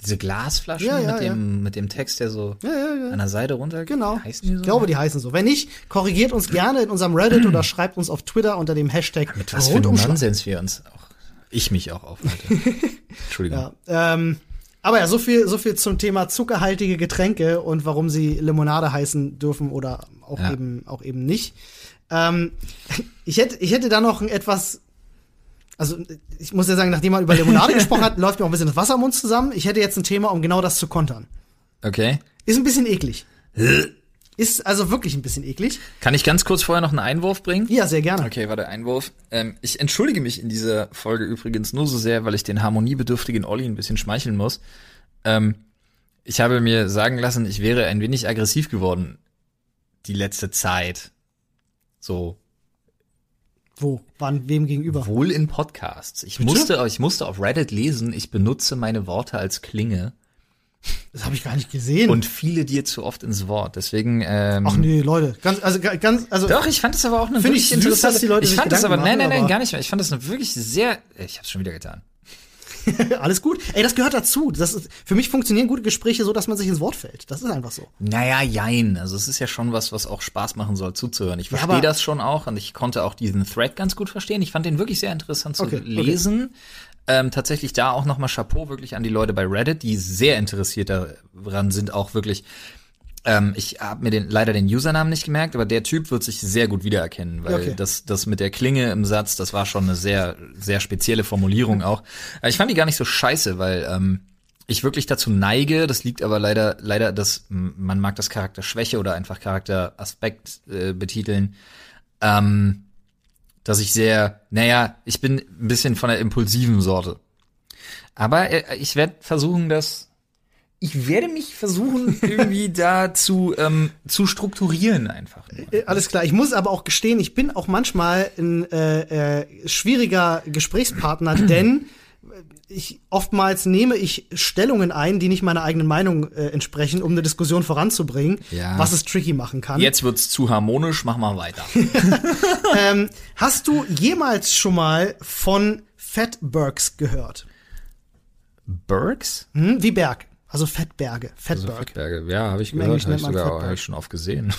S2: diese Glasflaschen
S1: Ja, ja,
S2: mit,
S1: ja.
S2: dem, mit dem Text, der so
S1: Ja, ja, ja.
S2: an der Seite runter
S1: Genau.
S2: Heißen die so?
S1: Ich glaube, die heißen so. Wenn nicht, korrigiert uns gerne in unserem Reddit oder schreibt uns auf Twitter unter dem Hashtag
S2: mit was für einem. Nonsens wir uns auch, ich mich auch aufhalte. Entschuldigung.
S1: Ja, ähm, aber ja, so viel, so viel zum Thema zuckerhaltige Getränke und warum sie Limonade heißen dürfen oder auch
S2: Ja.
S1: eben, auch eben nicht. Ähm, ich hätte, ich hätte da noch ein etwas, also ich muss ja sagen, nachdem man über Limonade gesprochen hat, läuft mir auch ein bisschen das Wasser im Mund zusammen. Ich hätte jetzt ein Thema, um genau das zu kontern.
S2: Okay.
S1: Ist ein bisschen eklig. Ist also wirklich ein bisschen eklig.
S2: Kann ich ganz kurz vorher noch einen Einwurf bringen?
S1: Ja, sehr gerne.
S2: Okay, warte, Einwurf. Ähm, ich entschuldige mich in dieser Folge übrigens nur so sehr, weil ich den harmoniebedürftigen Olli ein bisschen schmeicheln muss. Ähm, ich habe mir sagen lassen, ich wäre ein wenig aggressiv geworden die letzte Zeit. So,
S1: Wo? Wann? Wem gegenüber?
S2: wohl in Podcasts. Ich
S1: Bitte?
S2: musste, ich musste auf Reddit lesen, ich benutze meine Worte als Klinge
S1: Das habe ich gar nicht gesehen.
S2: und fiele dir zu oft ins Wort. Deswegen, ähm,
S1: Ach nee, Leute. Ganz, also ga- ganz, also.
S2: Doch, ich fand das aber auch eine
S1: Finde ich
S2: wirklich
S1: süß,
S2: interessante.
S1: dass die Leute
S2: ich fand das aber, nein, nein, nein, gar nicht mehr. Ich fand das eine wirklich sehr, ich hab's schon wieder getan.
S1: Alles gut. Ey, das gehört dazu. Das ist, für mich funktionieren gute Gespräche so, dass man sich ins Wort fällt. Das ist einfach so.
S2: Naja, jein. Also es ist ja schon was, was auch Spaß machen soll, zuzuhören. Ich
S1: Ja,
S2: verstehe
S1: aber-
S2: das schon auch und ich konnte auch diesen Thread ganz gut verstehen. Ich fand den wirklich sehr interessant zu
S1: Okay, okay.
S2: lesen. Ähm, tatsächlich da auch nochmal Chapeau wirklich an die Leute bei Reddit, die sehr interessiert daran sind, auch wirklich. Ähm, ich habe mir den leider den Usernamen nicht gemerkt, aber der Typ wird sich sehr gut wiedererkennen, weil
S1: Okay.
S2: das, das mit der Klinge im Satz, das war schon eine sehr, sehr spezielle Formulierung auch. Aber ich fand die gar nicht so scheiße, weil ähm, ich wirklich dazu neige, das liegt aber leider, leider, dass man mag das Charakterschwäche oder einfach Charakteraspekt äh, betiteln, ähm, dass ich sehr, naja, ich bin ein bisschen von der impulsiven Sorte. Aber äh, ich werde versuchen, das, ich werde mich versuchen, irgendwie da zu, ähm, zu strukturieren einfach. nur.
S1: Äh, Alles klar. Ich muss aber auch gestehen, ich bin auch manchmal ein äh, äh, schwieriger Gesprächspartner, denn ich oftmals nehme ich Stellungen ein, die nicht meiner eigenen Meinung äh, entsprechen, um eine Diskussion voranzubringen,
S2: Ja.
S1: was es tricky machen kann.
S2: Jetzt wird's zu harmonisch, mach mal weiter.
S1: Ähm, hast du jemals schon mal von Fatbergs gehört?
S2: Burks?
S1: Hm? Wie Berg. Also Fettberge. Fettberg.
S2: Fettberge, ja, habe ich
S1: Im
S2: gehört, habe ich sogar
S1: Fettberg.
S2: hab ich schon oft gesehen.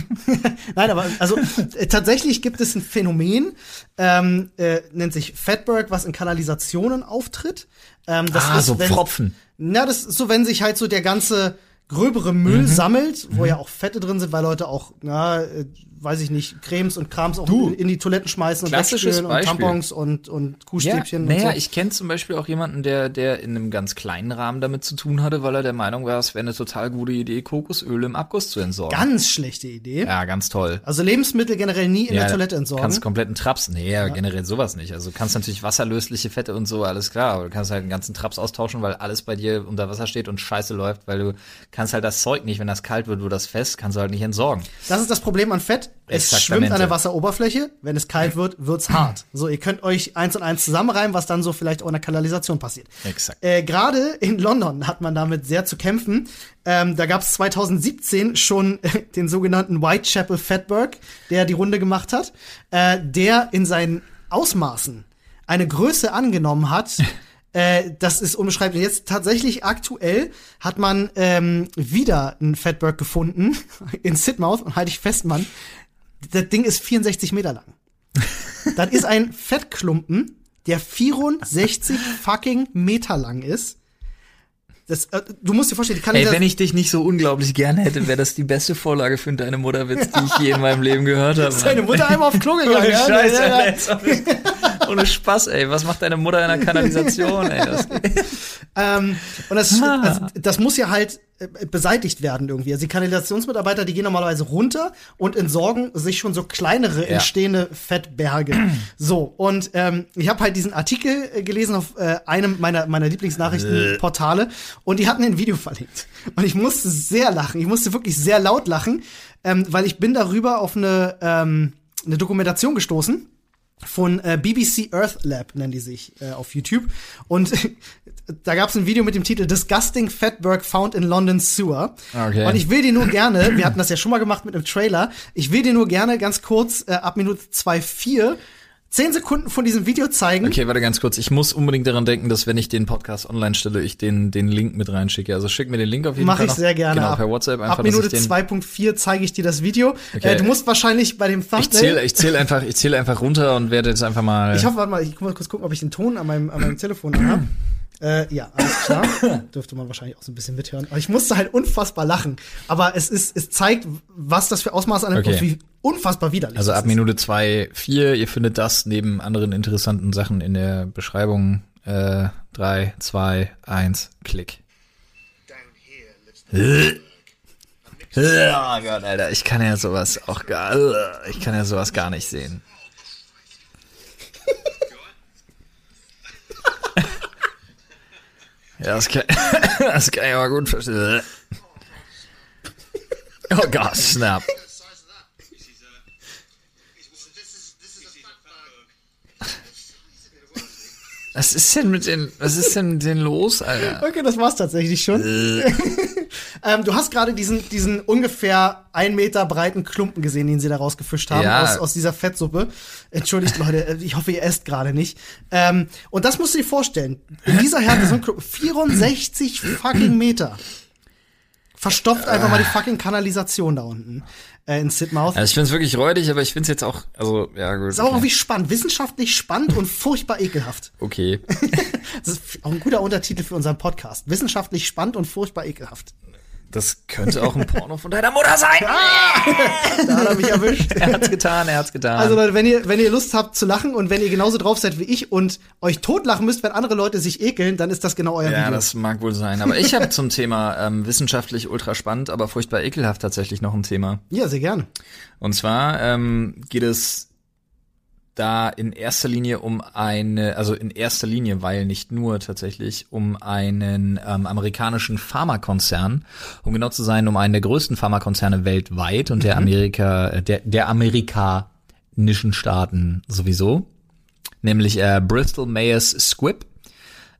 S1: Nein, aber also äh, tatsächlich gibt es ein Phänomen, ähm, äh, nennt sich Fatberg, was in Kanalisationen auftritt. Ähm, das
S2: ah,
S1: ist,
S2: so
S1: wenn,
S2: Pfropfen.
S1: Na, das ist so, wenn sich halt so der ganze gröbere Müll
S2: Mhm.
S1: sammelt, wo ja auch Fette drin sind, weil Leute auch, na, äh, weiß ich nicht, Cremes und Krams auch in, in die Toiletten schmeißen und wegspülen und. Tampons und, und
S2: Ja,
S1: Kuhstäbchen
S2: naja,
S1: und so.
S2: ich kenne zum Beispiel auch jemanden, der, der in einem ganz kleinen Rahmen damit zu tun hatte, weil er der Meinung war, es wäre eine total gute Idee, Kokosöl im Abguss zu entsorgen.
S1: Ganz schlechte Idee.
S2: ja, ganz toll.
S1: Also Lebensmittel generell nie in
S2: ja,
S1: der Toilette entsorgen.
S2: Kannst kompletten Traps. Nee, ja, generell sowas nicht. Also du kannst natürlich wasserlösliche Fette und so, alles klar, aber du kannst halt einen ganzen Traps austauschen, weil alles bei dir unter Wasser steht und scheiße läuft, weil du kannst halt das Zeug nicht, wenn das kalt wird, wird das fest, kannst du halt nicht entsorgen.
S1: Das ist das Problem an Fett. Es schwimmt an der Wasseroberfläche. Wenn es kalt wird, wird's hart. So, ihr könnt euch eins und eins zusammenreimen, was dann so vielleicht auch in der Kanalisation passiert.
S2: Exakt.
S1: Äh, Gerade in London hat man damit sehr zu kämpfen. Ähm, da gab es 2017 schon den sogenannten Whitechapel Fatberg, der die Runde gemacht hat, äh, der in seinen Ausmaßen eine Größe angenommen hat. Äh, das ist unbeschreiblich. Jetzt tatsächlich aktuell hat man ähm, wieder einen Fatberg gefunden in Sidmouth und halte ich fest, Mann. Das Ding ist 64 Meter lang. das ist ein Fettklumpen, der 64 fucking Meter lang ist. Das, äh, du musst dir vorstellen, die kann
S2: Ey, wenn ich dich nicht so unglaublich gerne hätte, wäre das die beste Vorlage für deine Mutterwitz, die ich je in meinem Leben gehört habe.
S1: seine Mutter einmal auf Klo gegangen.
S2: Ohne
S1: ja?
S2: Scheiß,
S1: Ja, ja, ja.
S2: ohne, Spaß, ey. Was macht deine Mutter in der Kanalisation, ey? Das,
S1: Ähm, und das, also, das muss ja halt äh, beseitigt werden irgendwie. Also die Kanalisationsmitarbeiter, die gehen normalerweise runter und entsorgen sich schon so kleinere entstehende Fettberge. so, und ähm, ich habe halt diesen Artikel äh, gelesen auf äh, einem meiner, meiner Lieblingsnachrichtenportale und die hatten ein Video verlinkt. Und ich musste sehr lachen. Ich musste wirklich sehr laut lachen, ähm, weil ich bin darüber auf eine, ähm, eine Dokumentation gestoßen von äh, BBC Earth Lab nennen die sich äh, auf YouTube und da gab es ein Video mit dem Titel Disgusting Fatberg Found in London Sewer
S2: Okay.
S1: und ich will dir nur gerne, wir hatten das ja schon mal gemacht mit einem Trailer, ich will dir nur gerne ganz kurz äh, ab Minute 2,4 zehn Sekunden von diesem Video zeigen.
S2: Okay, warte ganz kurz. Ich muss unbedingt daran denken, dass wenn ich den Podcast online stelle, ich den, den Link mit reinschicke. Also schick mir den Link auf jeden
S1: Mach
S2: Fall.
S1: ich
S2: noch.
S1: sehr gerne.
S2: Genau,
S1: ab,
S2: per WhatsApp einfach.
S1: Ab Minute
S2: dass ich den,
S1: 2.4 zeige ich dir das Video.
S2: Okay.
S1: Äh, du musst wahrscheinlich bei dem
S2: ich
S1: Thumbnail.
S2: zähle ich zähl einfach, ich zähle einfach runter und werde jetzt einfach mal.
S1: Ich hoffe, warte mal, ich muss kurz gucken, ob ich den Ton an meinem, an meinem Telefon habe. Äh, ja, alles klar. Dürfte man wahrscheinlich auch so ein bisschen mithören. Aber ich musste halt unfassbar lachen. Aber es ist, es zeigt, was das für Ausmaße annimmt
S2: Okay.
S1: und wie unfassbar widerlich
S2: also ab. Minute zwei vier. Ihr findet das neben anderen interessanten Sachen in der Beschreibung. Äh, drei, zwei, eins, Klick. Oh Gott, Alter, ich kann ja sowas auch gar, ich kann ja sowas gar nicht sehen. Ja, das kann, das kann ich aber gut verstehen. Oh Gott, snap. Was ist denn mit den, was ist denn mit denen los, Alter?
S1: Okay, das war's tatsächlich schon. ähm, du hast gerade diesen, diesen ungefähr ein Meter breiten Klumpen gesehen, den sie da rausgefischt haben
S2: Ja.
S1: aus, aus dieser Fettsuppe. Entschuldigt, Leute, äh, ich hoffe, ihr esst gerade nicht. Ähm, und das musst du dir vorstellen. In dieser Härte so ein Klumpen, 64 fucking Meter. Verstopft einfach mal die fucking Kanalisation da unten äh, in Sidmouth.
S2: Also ich find's wirklich räudig, aber ich find's jetzt auch, also, ja gut.
S1: ist auch
S2: okay.
S1: irgendwie spannend, wissenschaftlich spannend und furchtbar ekelhaft.
S2: okay.
S1: Das ist auch ein guter Untertitel für unseren Podcast. Wissenschaftlich spannend und furchtbar ekelhaft.
S2: Das könnte auch ein Porno von deiner Mutter sein.
S1: Da hat er mich erwischt.
S2: Er hat's getan, er hat's getan.
S1: Also Leute, wenn ihr, wenn ihr Lust habt zu lachen und wenn ihr genauso drauf seid wie ich und euch totlachen müsst, wenn andere Leute sich ekeln, dann ist das genau euer
S2: ja,
S1: Video.
S2: das mag wohl sein. Aber ich habe zum Thema ähm, wissenschaftlich ultra spannend, aber furchtbar ekelhaft tatsächlich noch ein Thema.
S1: ja, sehr gerne.
S2: Und zwar ähm, geht es da in erster Linie um eine, also in erster Linie, weil nicht nur tatsächlich, um einen ähm, amerikanischen Pharmakonzern, um genau zu sein, um einen der größten Pharmakonzerne weltweit und der Amerika, äh, der, der amerikanischen Staaten sowieso, nämlich äh, Bristol Myers Squibb.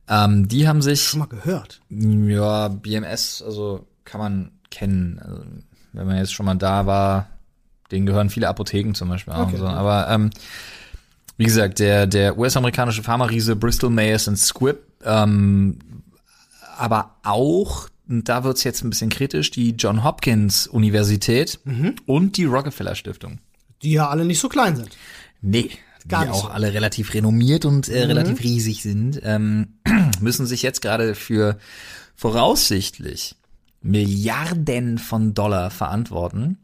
S2: Ähm, die haben sich
S1: Schon mal gehört.
S2: ja, BMS, also kann man kennen. Also, wenn man jetzt schon mal da war, denen gehören viele Apotheken zum Beispiel auch.
S1: Okay,
S2: und so. Aber ähm, wie gesagt, der, der US-amerikanische Pharmariese Bristol Myers Squibb, ähm, aber auch, da wird's jetzt ein bisschen kritisch, die John Hopkins Universität
S1: Mhm.
S2: und die Rockefeller Stiftung.
S1: Die ja alle nicht so klein sind.
S2: Nee,
S1: Gar
S2: die
S1: nicht
S2: auch.
S1: Mhm.
S2: alle relativ renommiert und äh, relativ riesig sind, ähm, müssen sich jetzt gerade für voraussichtlich Milliarden von Dollar verantworten.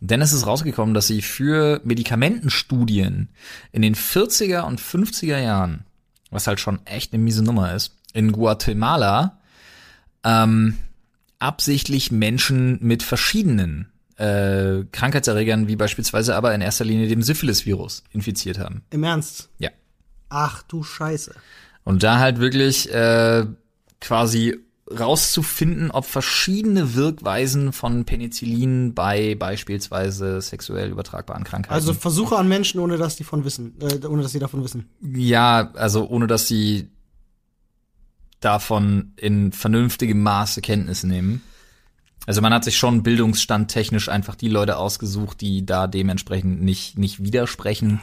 S2: Denn es ist rausgekommen, dass sie für Medikamentenstudien in den 40er und 50er Jahren, was halt schon echt eine miese Nummer ist, in Guatemala ähm, absichtlich Menschen mit verschiedenen äh, Krankheitserregern, wie beispielsweise aber in erster Linie dem Syphilis-Virus, infiziert haben.
S1: Im Ernst.
S2: Ja.
S1: Ach du Scheiße.
S2: Und da halt wirklich äh, quasi rauszufinden, ob verschiedene Wirkweisen von Penicillin bei beispielsweise sexuell übertragbaren Krankheiten.
S1: Also Versuche an Menschen, ohne dass die von wissen, äh, ohne dass sie davon wissen.
S2: ja, also ohne dass sie davon in vernünftigem Maße Kenntnis nehmen. Also man hat sich schon bildungsstandtechnisch einfach die Leute ausgesucht, die da dementsprechend nicht nicht widersprechen,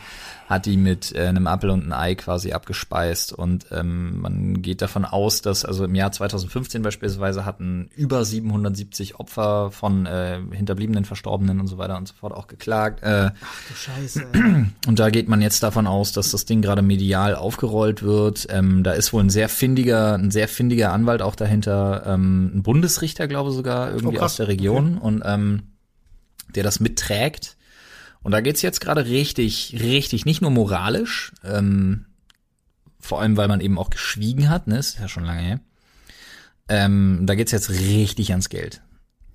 S2: hat die mit äh, einem Apfel und einem Ei quasi abgespeist und ähm, man geht davon aus, dass also im Jahr 2015 beispielsweise hatten über 770 Opfer von äh, Hinterbliebenen, Verstorbenen und so weiter und so fort auch geklagt. Äh,
S1: Ach du Scheiße.
S2: Und da geht man jetzt davon aus, dass das Ding gerade medial aufgerollt wird. Ähm, da ist wohl ein sehr findiger, ein sehr findiger Anwalt auch dahinter, ähm, ein Bundesrichter, glaube sogar, irgendwie
S1: Oh, krass.
S2: aus der Region und ähm, der das mitträgt. Und da geht's jetzt gerade richtig, richtig, nicht nur moralisch, ähm, vor allem weil man eben auch geschwiegen hat, ne, ist ja schon lange her. Ähm, da geht's jetzt richtig ans Geld.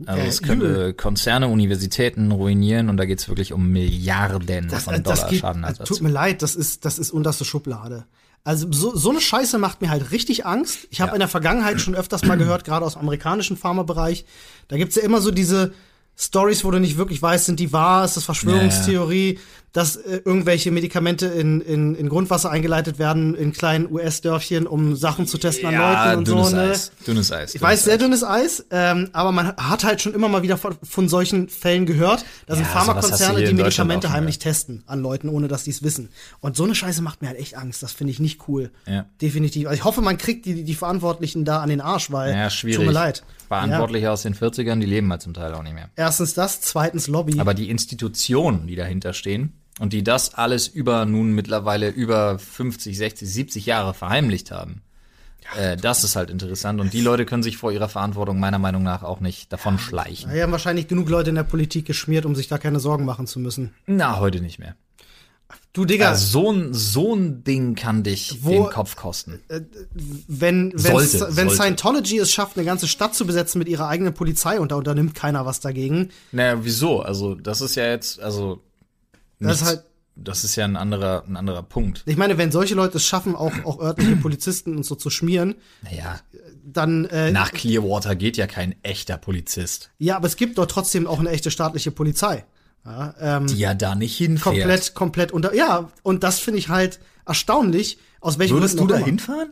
S2: Also
S1: Äh,
S2: es könnte. Konzerne, Universitäten ruinieren und da geht's wirklich um Milliarden
S1: Das,
S2: von
S1: äh, das
S2: Dollar
S1: geht,
S2: Schadenersatz.
S1: tut mir leid, das ist, das ist unterste Schublade. Also so, so eine Scheiße macht mir halt richtig Angst. Ich habe
S2: Ja.
S1: in der Vergangenheit schon öfters mal gehört, gerade aus dem amerikanischen Pharmabereich, da gibt's ja immer so diese Stories, wo du nicht wirklich weißt, sind die wahr, ist das Verschwörungstheorie. Dass äh, irgendwelche Medikamente in, in, in Grundwasser eingeleitet werden, in kleinen US-Dörfchen, um Sachen zu testen an Leuten und
S2: dünnes
S1: so. Ne?
S2: Eis. Dünnes Eis.
S1: Ich weiß, sehr dünnes Eis, ähm, aber man hat halt schon immer mal wieder von, von solchen Fällen gehört. Da sind
S2: Ja,
S1: Pharmakonzerne, die Medikamente heimlich testen an Leuten, ohne dass die es wissen. Und so eine Scheiße macht mir halt echt Angst. Das finde ich nicht cool.
S2: Ja.
S1: Definitiv. Also ich hoffe, man kriegt die, die Verantwortlichen da an den Arsch, weil
S2: Ja, schwierig.
S1: tut mir leid.
S2: Verantwortliche aus den 40ern, die leben halt zum Teil auch nicht mehr.
S1: Ja. Erstens das, zweitens Lobby.
S2: Aber die Institutionen, die dahinter stehen und die das alles über nun mittlerweile über 50, 60, 70 Jahre verheimlicht haben, äh, das ist halt interessant. Und die Leute können sich vor ihrer Verantwortung meiner Meinung nach auch nicht davon schleichen.
S1: Ja, haben wahrscheinlich genug Leute in der Politik geschmiert, um sich da keine Sorgen machen zu müssen.
S2: Na, heute nicht mehr.
S1: Du, Digga,
S2: Ja, so ein, so ein Ding kann dich
S1: Wo-
S2: den Kopf kosten.
S1: wenn, wenn,
S2: Sollte,
S1: wenn
S2: sollte.
S1: Scientology es schafft, eine ganze Stadt zu besetzen mit ihrer eigenen Polizei und da unternimmt keiner was dagegen,
S2: Naja, wieso? Also, das ist ja jetzt, also,
S1: Das ist halt-
S2: das ist ja ein anderer, ein anderer Punkt.
S1: ich meine, wenn solche Leute es schaffen, auch, auch örtliche Polizisten und so zu schmieren,
S2: Naja,
S1: dann, äh,
S2: nach Clearwater geht ja kein echter Polizist,
S1: ja, aber es gibt dort trotzdem auch eine echte staatliche Polizei. Ja, ähm,
S2: die ja da nicht hinfährt.
S1: komplett, komplett unter, ja, und das finde ich halt erstaunlich, aus welchen
S2: Würdest du
S1: Gründen
S2: da
S1: auch immer.
S2: hinfahren?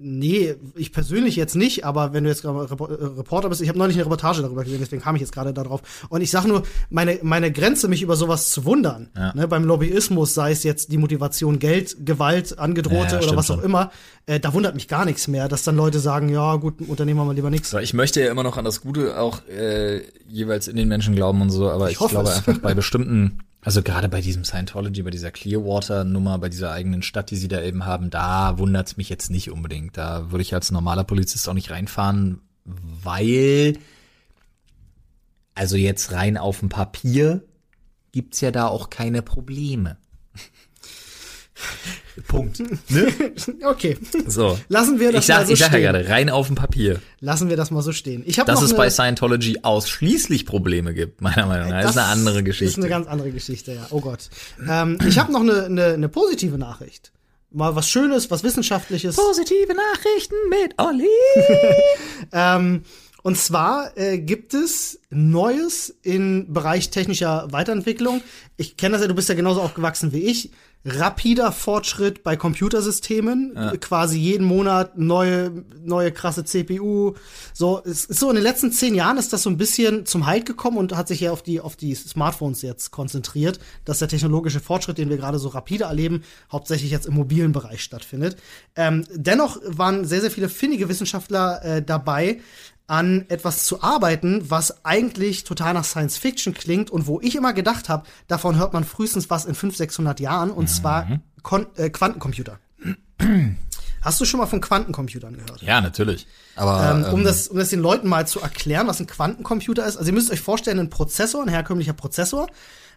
S1: Nee, ich persönlich jetzt nicht, aber wenn du jetzt gerade äh, Reporter bist, ich habe neulich eine Reportage darüber gesehen, deswegen kam ich jetzt gerade darauf. Und ich sage nur, meine, meine Grenze, mich über sowas zu wundern,
S2: Ja.
S1: ne, beim Lobbyismus, sei es jetzt die Motivation Geld, Gewalt, Angedrohte
S2: Ja,
S1: oder
S2: stimmt
S1: was auch
S2: schon.
S1: immer, äh, da wundert mich gar nichts mehr, dass dann Leute sagen, ja gut, Unternehmen wir lieber nichts.
S2: Ich möchte ja immer noch an das Gute auch äh, jeweils in den Menschen glauben und so, aber ich,
S1: hoffe
S2: glaube einfach bei bestimmten, also gerade bei diesem Scientology, bei dieser Clearwater-Nummer, bei dieser eigenen Stadt, die sie da eben haben, da wundert's mich jetzt nicht unbedingt. Da würde ich als normaler Polizist auch nicht reinfahren, weil also jetzt rein auf dem Papier gibt's ja da auch keine Probleme. Punkt. Ne?
S1: Okay,
S2: So.
S1: lassen wir das
S2: ich sag,
S1: mal so
S2: ich sag ja gerade, rein auf dem Papier.
S1: Lassen wir das mal so stehen. Ich
S2: Dass
S1: noch
S2: es bei Scientology ausschließlich Probleme gibt, meiner Meinung nach. Das, ist eine andere Geschichte.
S1: ist eine ganz andere Geschichte, ja. Oh Gott. Ähm, ich habe noch eine, eine, eine positive Nachricht. Mal was Schönes, was Wissenschaftliches.
S2: Positive Nachrichten mit Olli.
S1: Ähm, und zwar äh, gibt es Neues im Bereich technischer Weiterentwicklung. Ich kenne das ja, du bist ja genauso aufgewachsen wie ich. Rapider Fortschritt bei Computersystemen, quasi jeden Monat neue, neue krasse CPU. So, es ist so in den letzten zehn Jahren ist das so ein bisschen zum Halt gekommen und hat sich ja auf die, auf die Smartphones jetzt konzentriert, dass der technologische Fortschritt, den wir gerade so rapide erleben, hauptsächlich jetzt im mobilen Bereich stattfindet. Ähm, dennoch waren sehr, sehr viele findige Wissenschaftler äh, dabei, an etwas zu arbeiten, was eigentlich total nach Science Fiction klingt und wo ich immer gedacht habe, davon hört man frühestens was in 500, 600 Jahren und zwar Kon äh, Quantencomputer. Hast du schon mal von Quantencomputern gehört?
S2: Ja, natürlich. Aber
S1: Ähm, um, das, um das den Leuten mal zu erklären, was ein Quantencomputer ist. Also ihr müsst euch vorstellen, ein Prozessor, ein herkömmlicher Prozessor,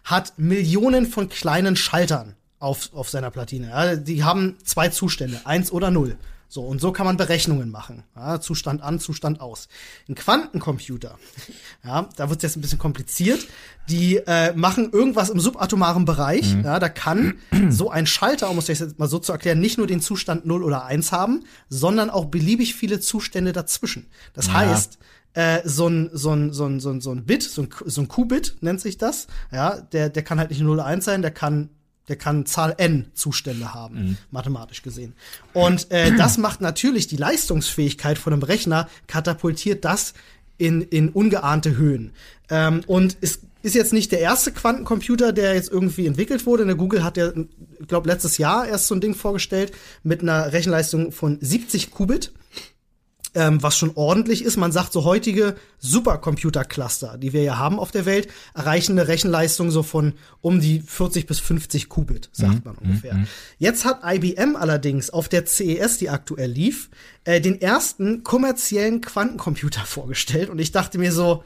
S1: hat Millionen von kleinen Schaltern auf, auf seiner Platine. Ja, die haben zwei Zustände, eins oder null. So, und so kann man Berechnungen machen. Ja, Zustand an, Zustand aus. Ein Quantencomputer, ja, da wird es jetzt ein bisschen kompliziert. Die äh, machen irgendwas im subatomaren Bereich. Ja, da kann so ein Schalter, um es jetzt mal so zu erklären, nicht nur den Zustand 0 oder 1 haben, sondern auch beliebig viele Zustände dazwischen. Das heißt, äh, so ein, so ein, so ein, so ein, so ein Bit, so ein, so ein Qubit nennt sich das, ja, der, der kann halt nicht 0 oder 1 sein, der kann der kann Zahl n Zustände haben, mathematisch gesehen. Und äh, das macht natürlich die Leistungsfähigkeit von einem Rechner, katapultiert das in, in ungeahnte Höhen. Ähm, und es ist jetzt nicht der erste Quantencomputer, der jetzt irgendwie entwickelt wurde. Der Google hat ja, ich glaube, letztes Jahr erst so ein Ding vorgestellt mit einer Rechenleistung von 70 Qubit ähm, was schon ordentlich ist. Man sagt so heutige Supercomputer-Cluster, die wir ja haben auf der Welt, erreichen eine Rechenleistung so von um die 40 bis 50 Qubit, sagt man ungefähr. Jetzt hat IBM allerdings auf der CES, die aktuell lief, äh, den ersten kommerziellen Quantencomputer vorgestellt und ich dachte mir so,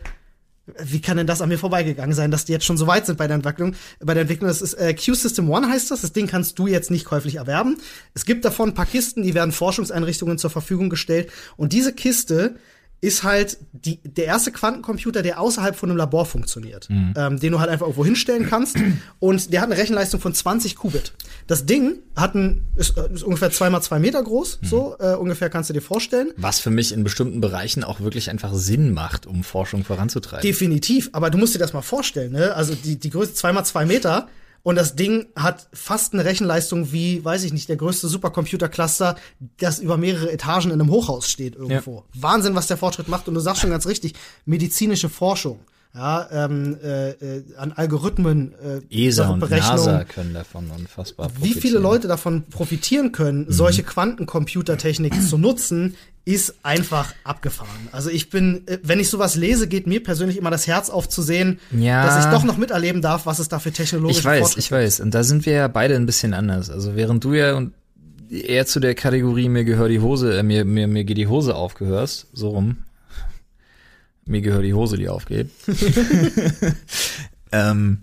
S1: wie kann denn das an mir vorbeigegangen sein, dass die jetzt schon so weit sind bei der Entwicklung? Bei der Entwicklung, das ist äh, Q-System One heißt das. Das Ding kannst du jetzt nicht käuflich erwerben. Es gibt davon ein paar Kisten, die werden Forschungseinrichtungen zur Verfügung gestellt. Und diese Kiste ist halt die, der erste Quantencomputer, der außerhalb von einem Labor funktioniert,
S2: Mhm.
S1: ähm, den du halt einfach irgendwo hinstellen kannst. Und der hat eine Rechenleistung von 20 Qubit. Das Ding hat ein, ist, äh, ist ungefähr zwei mal zwei Meter groß,
S2: Mhm.
S1: so äh, ungefähr kannst du dir vorstellen.
S2: Was für mich in bestimmten Bereichen auch wirklich einfach Sinn macht, um Forschung voranzutreiben.
S1: Definitiv, aber du musst dir das mal vorstellen, ne? Also die, die Größe zwei mal zwei Meter und das Ding hat fast eine Rechenleistung wie, weiß ich nicht, der größte Supercomputer-Cluster, das über mehrere Etagen in einem Hochhaus steht irgendwo. Wahnsinn, was der Fortschritt macht. Und du sagst schon ganz richtig, medizinische Forschung, ja, ähm, äh, äh, an Algorithmen, äh,
S2: ESA und. NASA können davon unfassbar
S1: Wie viele
S2: profitieren.
S1: Leute davon profitieren können, solche Quantencomputertechnik zu nutzen, ist einfach abgefahren. Also ich bin, äh, wenn ich sowas lese, geht mir persönlich immer das Herz auf zu sehen,
S2: Ja.
S1: dass ich doch noch miterleben darf, was es da für technologische
S2: Ich weiß, ich weiß. Und da sind wir ja beide ein bisschen anders. Also während du ja und eher zu der Kategorie mir gehört die Hose, äh, mir, mir, mir geht die Hose aufgehörst, so rum. Mir gehört die Hose, die aufgeht. ähm,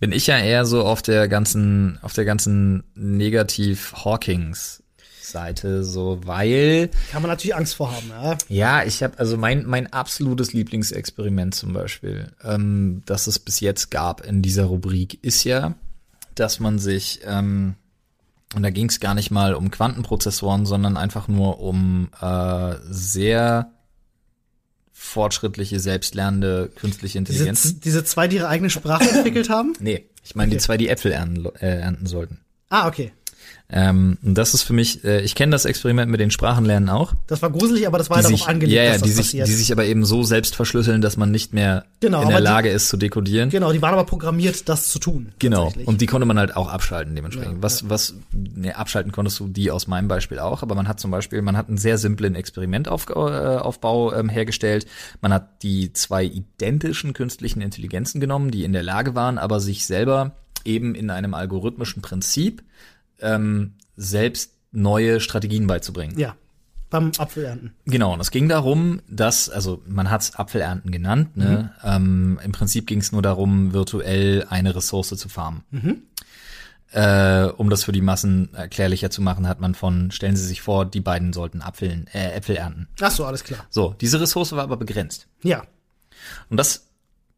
S2: bin ich ja eher so auf der ganzen, auf der ganzen Negativ-Hawkings Seite, so, weil
S1: Kann man natürlich Angst vor haben, ja.
S2: ja, ich habe also mein mein absolutes Lieblingsexperiment zum Beispiel, ähm, das es bis jetzt gab in dieser Rubrik, ist ja, dass man sich ähm, und da ging es gar nicht mal um Quantenprozessoren, sondern einfach nur um äh, sehr fortschrittliche, selbstlernende künstliche
S1: Diese,
S2: Intelligenzen.
S1: diese zwei, die ihre eigene Sprache entwickelt haben.
S2: Nee, ich meine
S1: Okay.
S2: die zwei, die Äpfel ernten, äh, ernten sollten.
S1: Ah, okay.
S2: Ähm, und das ist für mich, äh, ich kenne das Experiment mit den Sprachenlernen auch.
S1: Das war gruselig, aber das war
S2: die
S1: darauf
S2: sich,
S1: angelegt,
S2: ja, ja,
S1: dass
S2: die
S1: das
S2: sich,
S1: passiert.
S2: die sich aber eben so selbst verschlüsseln, dass man nicht mehr
S1: Genau,
S2: in der
S1: die-
S2: Lage ist zu dekodieren.
S1: genau, die waren aber programmiert, das zu tun.
S2: Genau. Und die konnte man halt auch abschalten dementsprechend.
S1: Ja,
S2: was, was, ne, abschalten konntest du die aus meinem Beispiel auch, aber man hat zum Beispiel, man hat einen sehr simplen Experimentaufbau äh, ähm, hergestellt. Man hat die zwei identischen künstlichen Intelligenzen genommen, die in der Lage waren, aber sich selber eben in einem algorithmischen Prinzip ähm, selbst neue Strategien beizubringen.
S1: ja, beim Apfelernten.
S2: Genau, und es ging darum, dass, also man hat es Apfelernten genannt, ne? Ähm, Im Prinzip ging es nur darum, virtuell eine Ressource zu farmen. Äh, um das für die Massen erklärlicher zu machen, hat man von, stellen Sie sich vor, die beiden sollten Apfeln, äh, Äpfel ernten.
S1: Ach so, alles klar.
S2: So, diese Ressource war aber begrenzt.
S1: Ja,
S2: Und das,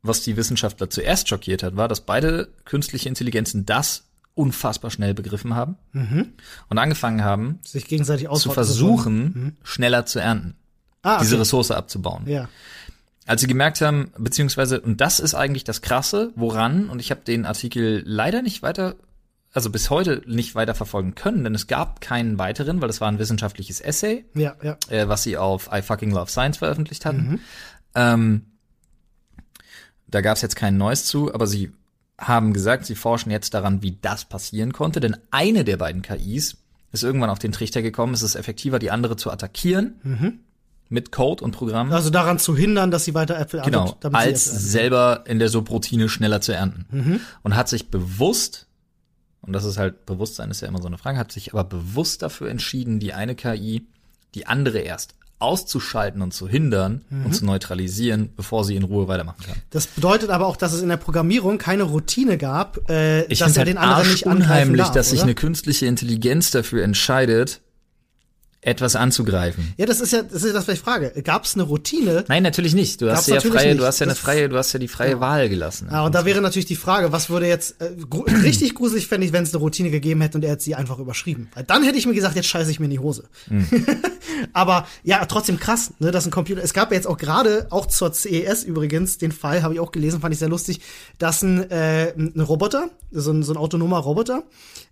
S2: was die Wissenschaftler zuerst schockiert hat, war, dass beide künstliche Intelligenzen das unfassbar schnell begriffen haben und angefangen haben,
S1: sich gegenseitig
S2: zu versuchen, schneller zu ernten,
S1: Ah, okay.
S2: diese Ressource abzubauen.
S1: Ja.
S2: Als sie gemerkt haben, beziehungsweise, und das ist eigentlich das Krasse, woran, und ich habe den Artikel leider nicht weiter, also bis heute nicht weiter verfolgen können, denn es gab keinen weiteren, weil es war ein wissenschaftliches Essay,
S1: Ja, ja.
S2: äh, was sie auf I Fucking Love Science veröffentlicht hatten. Ähm, da gab es jetzt kein Neues zu, aber sie haben gesagt, sie forschen jetzt daran, wie das passieren konnte, denn eine der beiden KIs ist irgendwann auf den Trichter gekommen, es ist effektiver, die andere zu attackieren mit Code und Programm.
S1: Also daran zu hindern, dass sie weiter Äpfel
S2: Genau,
S1: erntet, sie
S2: als selber in der Subroutine schneller zu ernten.
S1: Mhm.
S2: Und hat sich bewusst, und das ist halt, Bewusstsein ist ja immer so eine Frage, hat sich aber bewusst dafür entschieden, die eine KI, die andere erst auszuschalten und zu hindern
S1: Mhm.
S2: und zu neutralisieren, bevor sie in Ruhe weitermachen kann.
S1: Das bedeutet aber auch, dass es in der Programmierung keine Routine gab, äh,
S2: Ich
S1: dass er
S2: halt
S1: den anderen nicht angreifen
S2: unheimlich,
S1: darf,
S2: dass sich eine künstliche Intelligenz dafür entscheidet, etwas anzugreifen.
S1: Ja, das ist ja, das ist das, was ich frage. Gab es eine Routine?
S2: Nein, natürlich nicht. Du
S1: Gab's
S2: hast ja freie,
S1: nicht.
S2: du hast ja eine
S1: Das-
S2: freie, du hast ja die freie Wahl gelassen.
S1: Ja, und da wäre natürlich die Frage, was würde jetzt äh, gru- richtig gruselig fände ich, wenn es eine Routine gegeben hätte und er hätte sie einfach überschrieben. Weil dann hätte ich mir gesagt, jetzt scheiße ich mir in die Hose.
S2: Hm.
S1: Aber ja, trotzdem krass, ne, dass ein Computer. Es gab ja jetzt auch gerade, auch zur CES übrigens, den Fall habe ich auch gelesen, fand ich sehr lustig, dass ein, äh, ein Roboter, so ein, so ein autonomer Roboter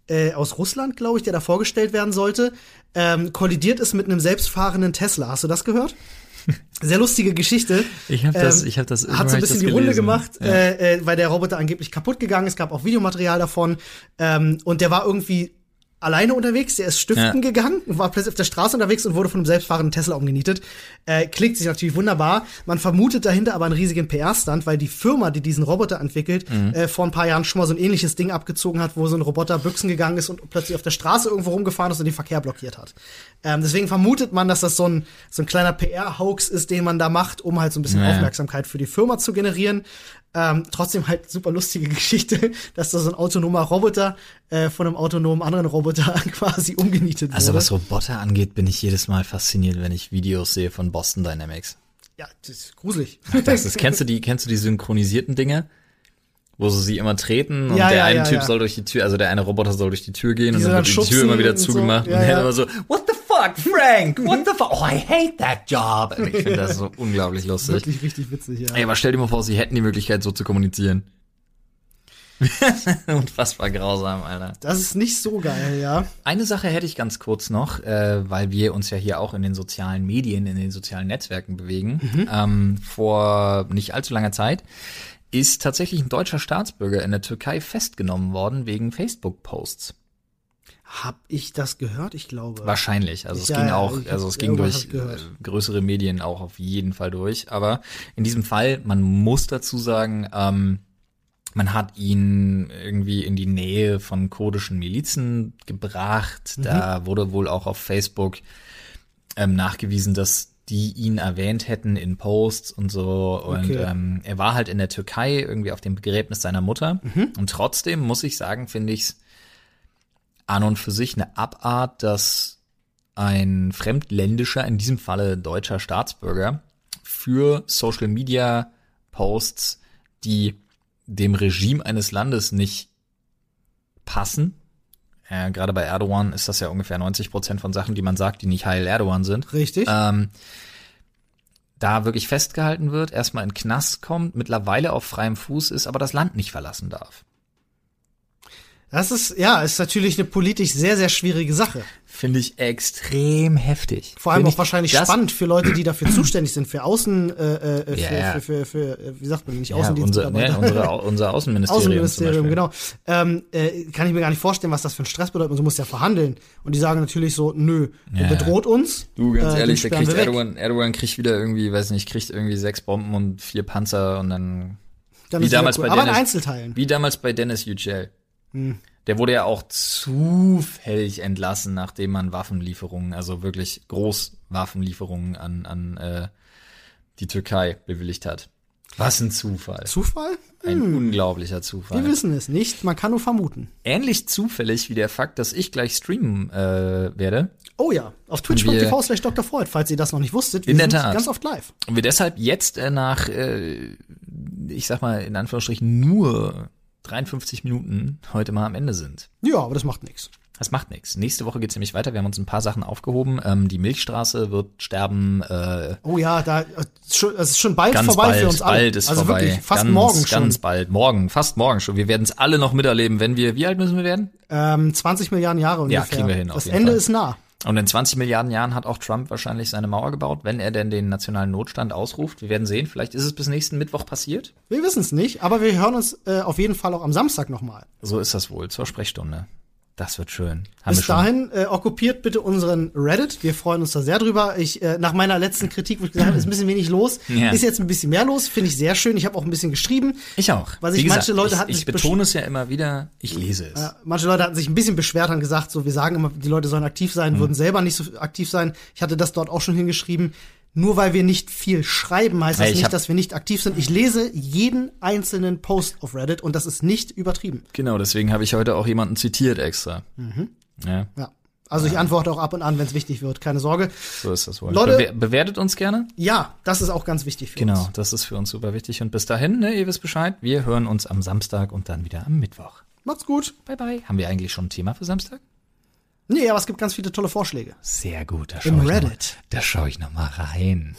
S1: äh, aus Russland, glaube ich, der da vorgestellt werden sollte, ähm, kollidiert ist mit einem selbstfahrenden Tesla. Hast du das gehört? Sehr lustige Geschichte.
S2: Ich hab das- ich hab das-
S1: Hat so ein bisschen die Runde
S2: gelesen.
S1: gemacht,
S2: Ja.
S1: äh, äh, weil der Roboter angeblich kaputt gegangen ist. Es gab auch Videomaterial davon. Ähm, und der war irgendwie alleine unterwegs. Der ist stiften
S2: Ja.
S1: gegangen, war plötzlich auf der Straße unterwegs und wurde von einem selbstfahrenden Tesla umgenietet. Äh, klingt sich natürlich wunderbar. Man vermutet dahinter aber einen riesigen PR-Stand, weil die Firma, die diesen Roboter entwickelt,
S2: Mhm.
S1: äh, vor ein paar Jahren schon mal so ein ähnliches Ding abgezogen hat, wo so ein Roboter Büchsen gegangen ist und plötzlich auf der Straße irgendwo rumgefahren ist und den Verkehr blockiert hat. Ähm, deswegen vermutet man, dass das so ein, so ein kleiner PR-Hoax ist, den man da macht, um halt so ein bisschen
S2: Ja.
S1: Aufmerksamkeit für die Firma zu generieren. Ähm, trotzdem halt super lustige Geschichte, dass da so ein autonomer Roboter äh, von einem autonomen anderen Roboter quasi umgenietet wurde.
S2: Also was Roboter angeht, bin ich jedes Mal fasziniert, wenn ich Videos sehe von Boston Dynamics.
S1: ja, das ist gruselig.
S2: Das ist, kennst du die, kennst du die synchronisierten Dinge? Wo sie sie immer treten und
S1: Ja,
S2: der
S1: ja,
S2: eine
S1: ja,
S2: Typ soll durch die Tür, also der eine Roboter soll durch die Tür gehen und
S1: Die
S2: dann
S1: dann
S2: wird die Tür immer wieder
S1: und so.
S2: zugemacht
S1: Ja,
S2: und er immer so, what fuck, Frank, what the fuck, oh, I hate that job. Ich finde das so unglaublich lustig.
S1: Wirklich richtig witzig, ja.
S2: Ey, aber stell dir mal vor, sie hätten die Möglichkeit, so zu kommunizieren. Unfassbar grausam, Alter.
S1: Das ist nicht so geil, ja.
S2: Eine Sache hätte ich ganz kurz noch, äh, weil wir uns ja hier auch in den sozialen Medien, in den sozialen Netzwerken bewegen. Ähm, vor nicht allzu langer Zeit ist tatsächlich ein deutscher Staatsbürger in der Türkei festgenommen worden wegen Facebook-Posts.
S1: Hab ich das gehört? Ich glaube.
S2: Wahrscheinlich. Also es
S1: Ja,
S2: ging
S1: ja,
S2: auch,
S1: ich
S2: also es ging durch
S1: ich
S2: äh, größere Medien auch auf jeden Fall durch. Aber in diesem Fall, man muss dazu sagen, ähm, man hat ihn irgendwie in die Nähe von kurdischen Milizen gebracht.
S1: Mhm.
S2: Da wurde wohl auch auf Facebook ähm, nachgewiesen, dass die ihn erwähnt hätten in Posts und so. Und
S1: Okay.
S2: ähm, er war halt in der Türkei irgendwie auf dem Begräbnis seiner Mutter.
S1: Mhm.
S2: Und trotzdem muss ich sagen, finde ich's an und für sich eine Abart, dass ein fremdländischer, in diesem Falle deutscher Staatsbürger, für Social Media Posts, die dem Regime eines Landes nicht passen. Äh, Gerade bei Erdogan ist das ja ungefähr 90 Prozent von Sachen, die man sagt, die nicht Heil Erdogan sind.
S1: Richtig.
S2: Ähm, da wirklich festgehalten wird, erstmal in Knast kommt, mittlerweile auf freiem Fuß ist, aber das Land nicht verlassen darf.
S1: Das ist, ja, ist natürlich eine politisch sehr, sehr schwierige Sache.
S2: Finde ich extrem heftig.
S1: Vor allem
S2: Find
S1: auch
S2: ich
S1: wahrscheinlich spannend für Leute, die dafür zuständig sind, für Außen, äh, äh,
S2: ja.
S1: Für, für, für, für, wie sagt man nicht,
S2: Ja, unser, ne, unsere, unser Außenministerium.
S1: Außenministerium, genau. Ähm, äh, kann ich mir gar nicht vorstellen, was das für ein Stress bedeutet. Man muss ja verhandeln. Und die sagen natürlich so, nö, der
S2: Ja.
S1: bedroht uns.
S2: Du, ganz
S1: äh,
S2: ehrlich, der kriegt. Erdogan, Erdogan kriegt wieder irgendwie, weiß nicht, kriegt irgendwie sechs Bomben und vier Panzer und dann,
S1: Dann
S2: wie damals
S1: cool.
S2: bei
S1: Aber in
S2: Dennis-
S1: Einzelteilen.
S2: wie damals bei Dennis Yücel.
S1: Hm.
S2: Der wurde ja auch zufällig entlassen, nachdem man Waffenlieferungen, also wirklich Großwaffenlieferungen an, an äh, die Türkei bewilligt hat. Was ein Zufall.
S1: Zufall?
S2: Ein unglaublicher Zufall.
S1: Wir wissen es nicht. Man kann nur vermuten.
S2: Ähnlich zufällig wie der Fakt, dass ich gleich streamen äh, werde
S1: Oh ja, auf twitch.tv slash Dr. Freud, falls ihr das noch nicht wusstet. Wir
S2: In der Tat.
S1: ganz oft live.
S2: und wir deshalb jetzt äh, nach, äh, ich sag mal in Anführungsstrichen nur 53 Minuten heute mal am Ende sind.
S1: Ja, aber das macht nichts.
S2: Das macht nichts. Nächste Woche geht's nämlich weiter. Wir haben uns ein paar Sachen aufgehoben. Ähm, die Milchstraße wird sterben. Äh,
S1: Oh ja, da äh, ist schon, es ist schon bald vorbei
S2: bald,
S1: für uns alle.
S2: bald ist
S1: also
S2: vorbei.
S1: wirklich, fast
S2: ganz,
S1: morgen schon.
S2: Ganz bald, morgen, fast morgen schon. Wir werden es alle noch miterleben, wenn wir, wie alt müssen wir werden?
S1: Ähm, 20 Milliarden Jahre ungefähr.
S2: kriegen wir hin,
S1: Das Ende
S2: Fall.
S1: ist nah.
S2: Und in 20 Milliarden Jahren hat auch Trump wahrscheinlich seine Mauer gebaut, wenn er denn den nationalen Notstand ausruft. Wir werden sehen. Vielleicht ist es bis nächsten Mittwoch passiert.
S1: Wir wissen es nicht, aber wir hören uns äh, auf jeden Fall auch am Samstag nochmal.
S2: So ist das wohl zur Sprechstunde. Das wird schön. Haben
S1: Bis dahin äh, okkupiert bitte unseren Reddit. Wir freuen uns da sehr drüber. Ich äh, nach meiner letzten Kritik, wo ich gesagt habe, ist ein bisschen wenig los,
S2: Ja.
S1: ist jetzt ein bisschen mehr los. Finde ich sehr schön. Ich habe auch ein bisschen geschrieben.
S2: Ich auch.
S1: Weil sich
S2: Wie
S1: manche Leute
S2: ich,
S1: hatten
S2: ich betone es ja immer wieder. Ich lese es.
S1: Äh, manche Leute hatten sich ein bisschen beschwert, haben gesagt, so wir sagen immer, die Leute sollen aktiv sein,
S2: Mhm.
S1: würden selber nicht so aktiv sein. Ich hatte das dort auch schon hingeschrieben. Nur weil wir nicht viel schreiben, heißt das
S2: ich
S1: nicht, dass wir nicht aktiv sind. Ich lese jeden einzelnen Post auf Reddit und das ist nicht übertrieben.
S2: Genau, deswegen habe ich heute auch jemanden zitiert extra.
S1: Mhm.
S2: Ja,
S1: Ja. Also ich antworte auch ab und an, wenn es wichtig wird, keine Sorge.
S2: so ist das wohl.
S1: Leute-
S2: Bewer bewertet uns gerne.
S1: Ja, das ist auch ganz wichtig für
S2: Genau,
S1: uns.
S2: das ist für uns super wichtig. Und bis dahin, ne, ihr wisst Bescheid. Wir hören uns am Samstag und dann wieder am Mittwoch.
S1: Macht's gut.
S2: Bye bye. Haben wir eigentlich schon ein Thema für Samstag?
S1: Nee, aber es gibt ganz viele tolle Vorschläge.
S2: Sehr gut. Da
S1: Im
S2: schau ich noch mal-
S1: Reddit.
S2: Da schaue ich noch mal rein.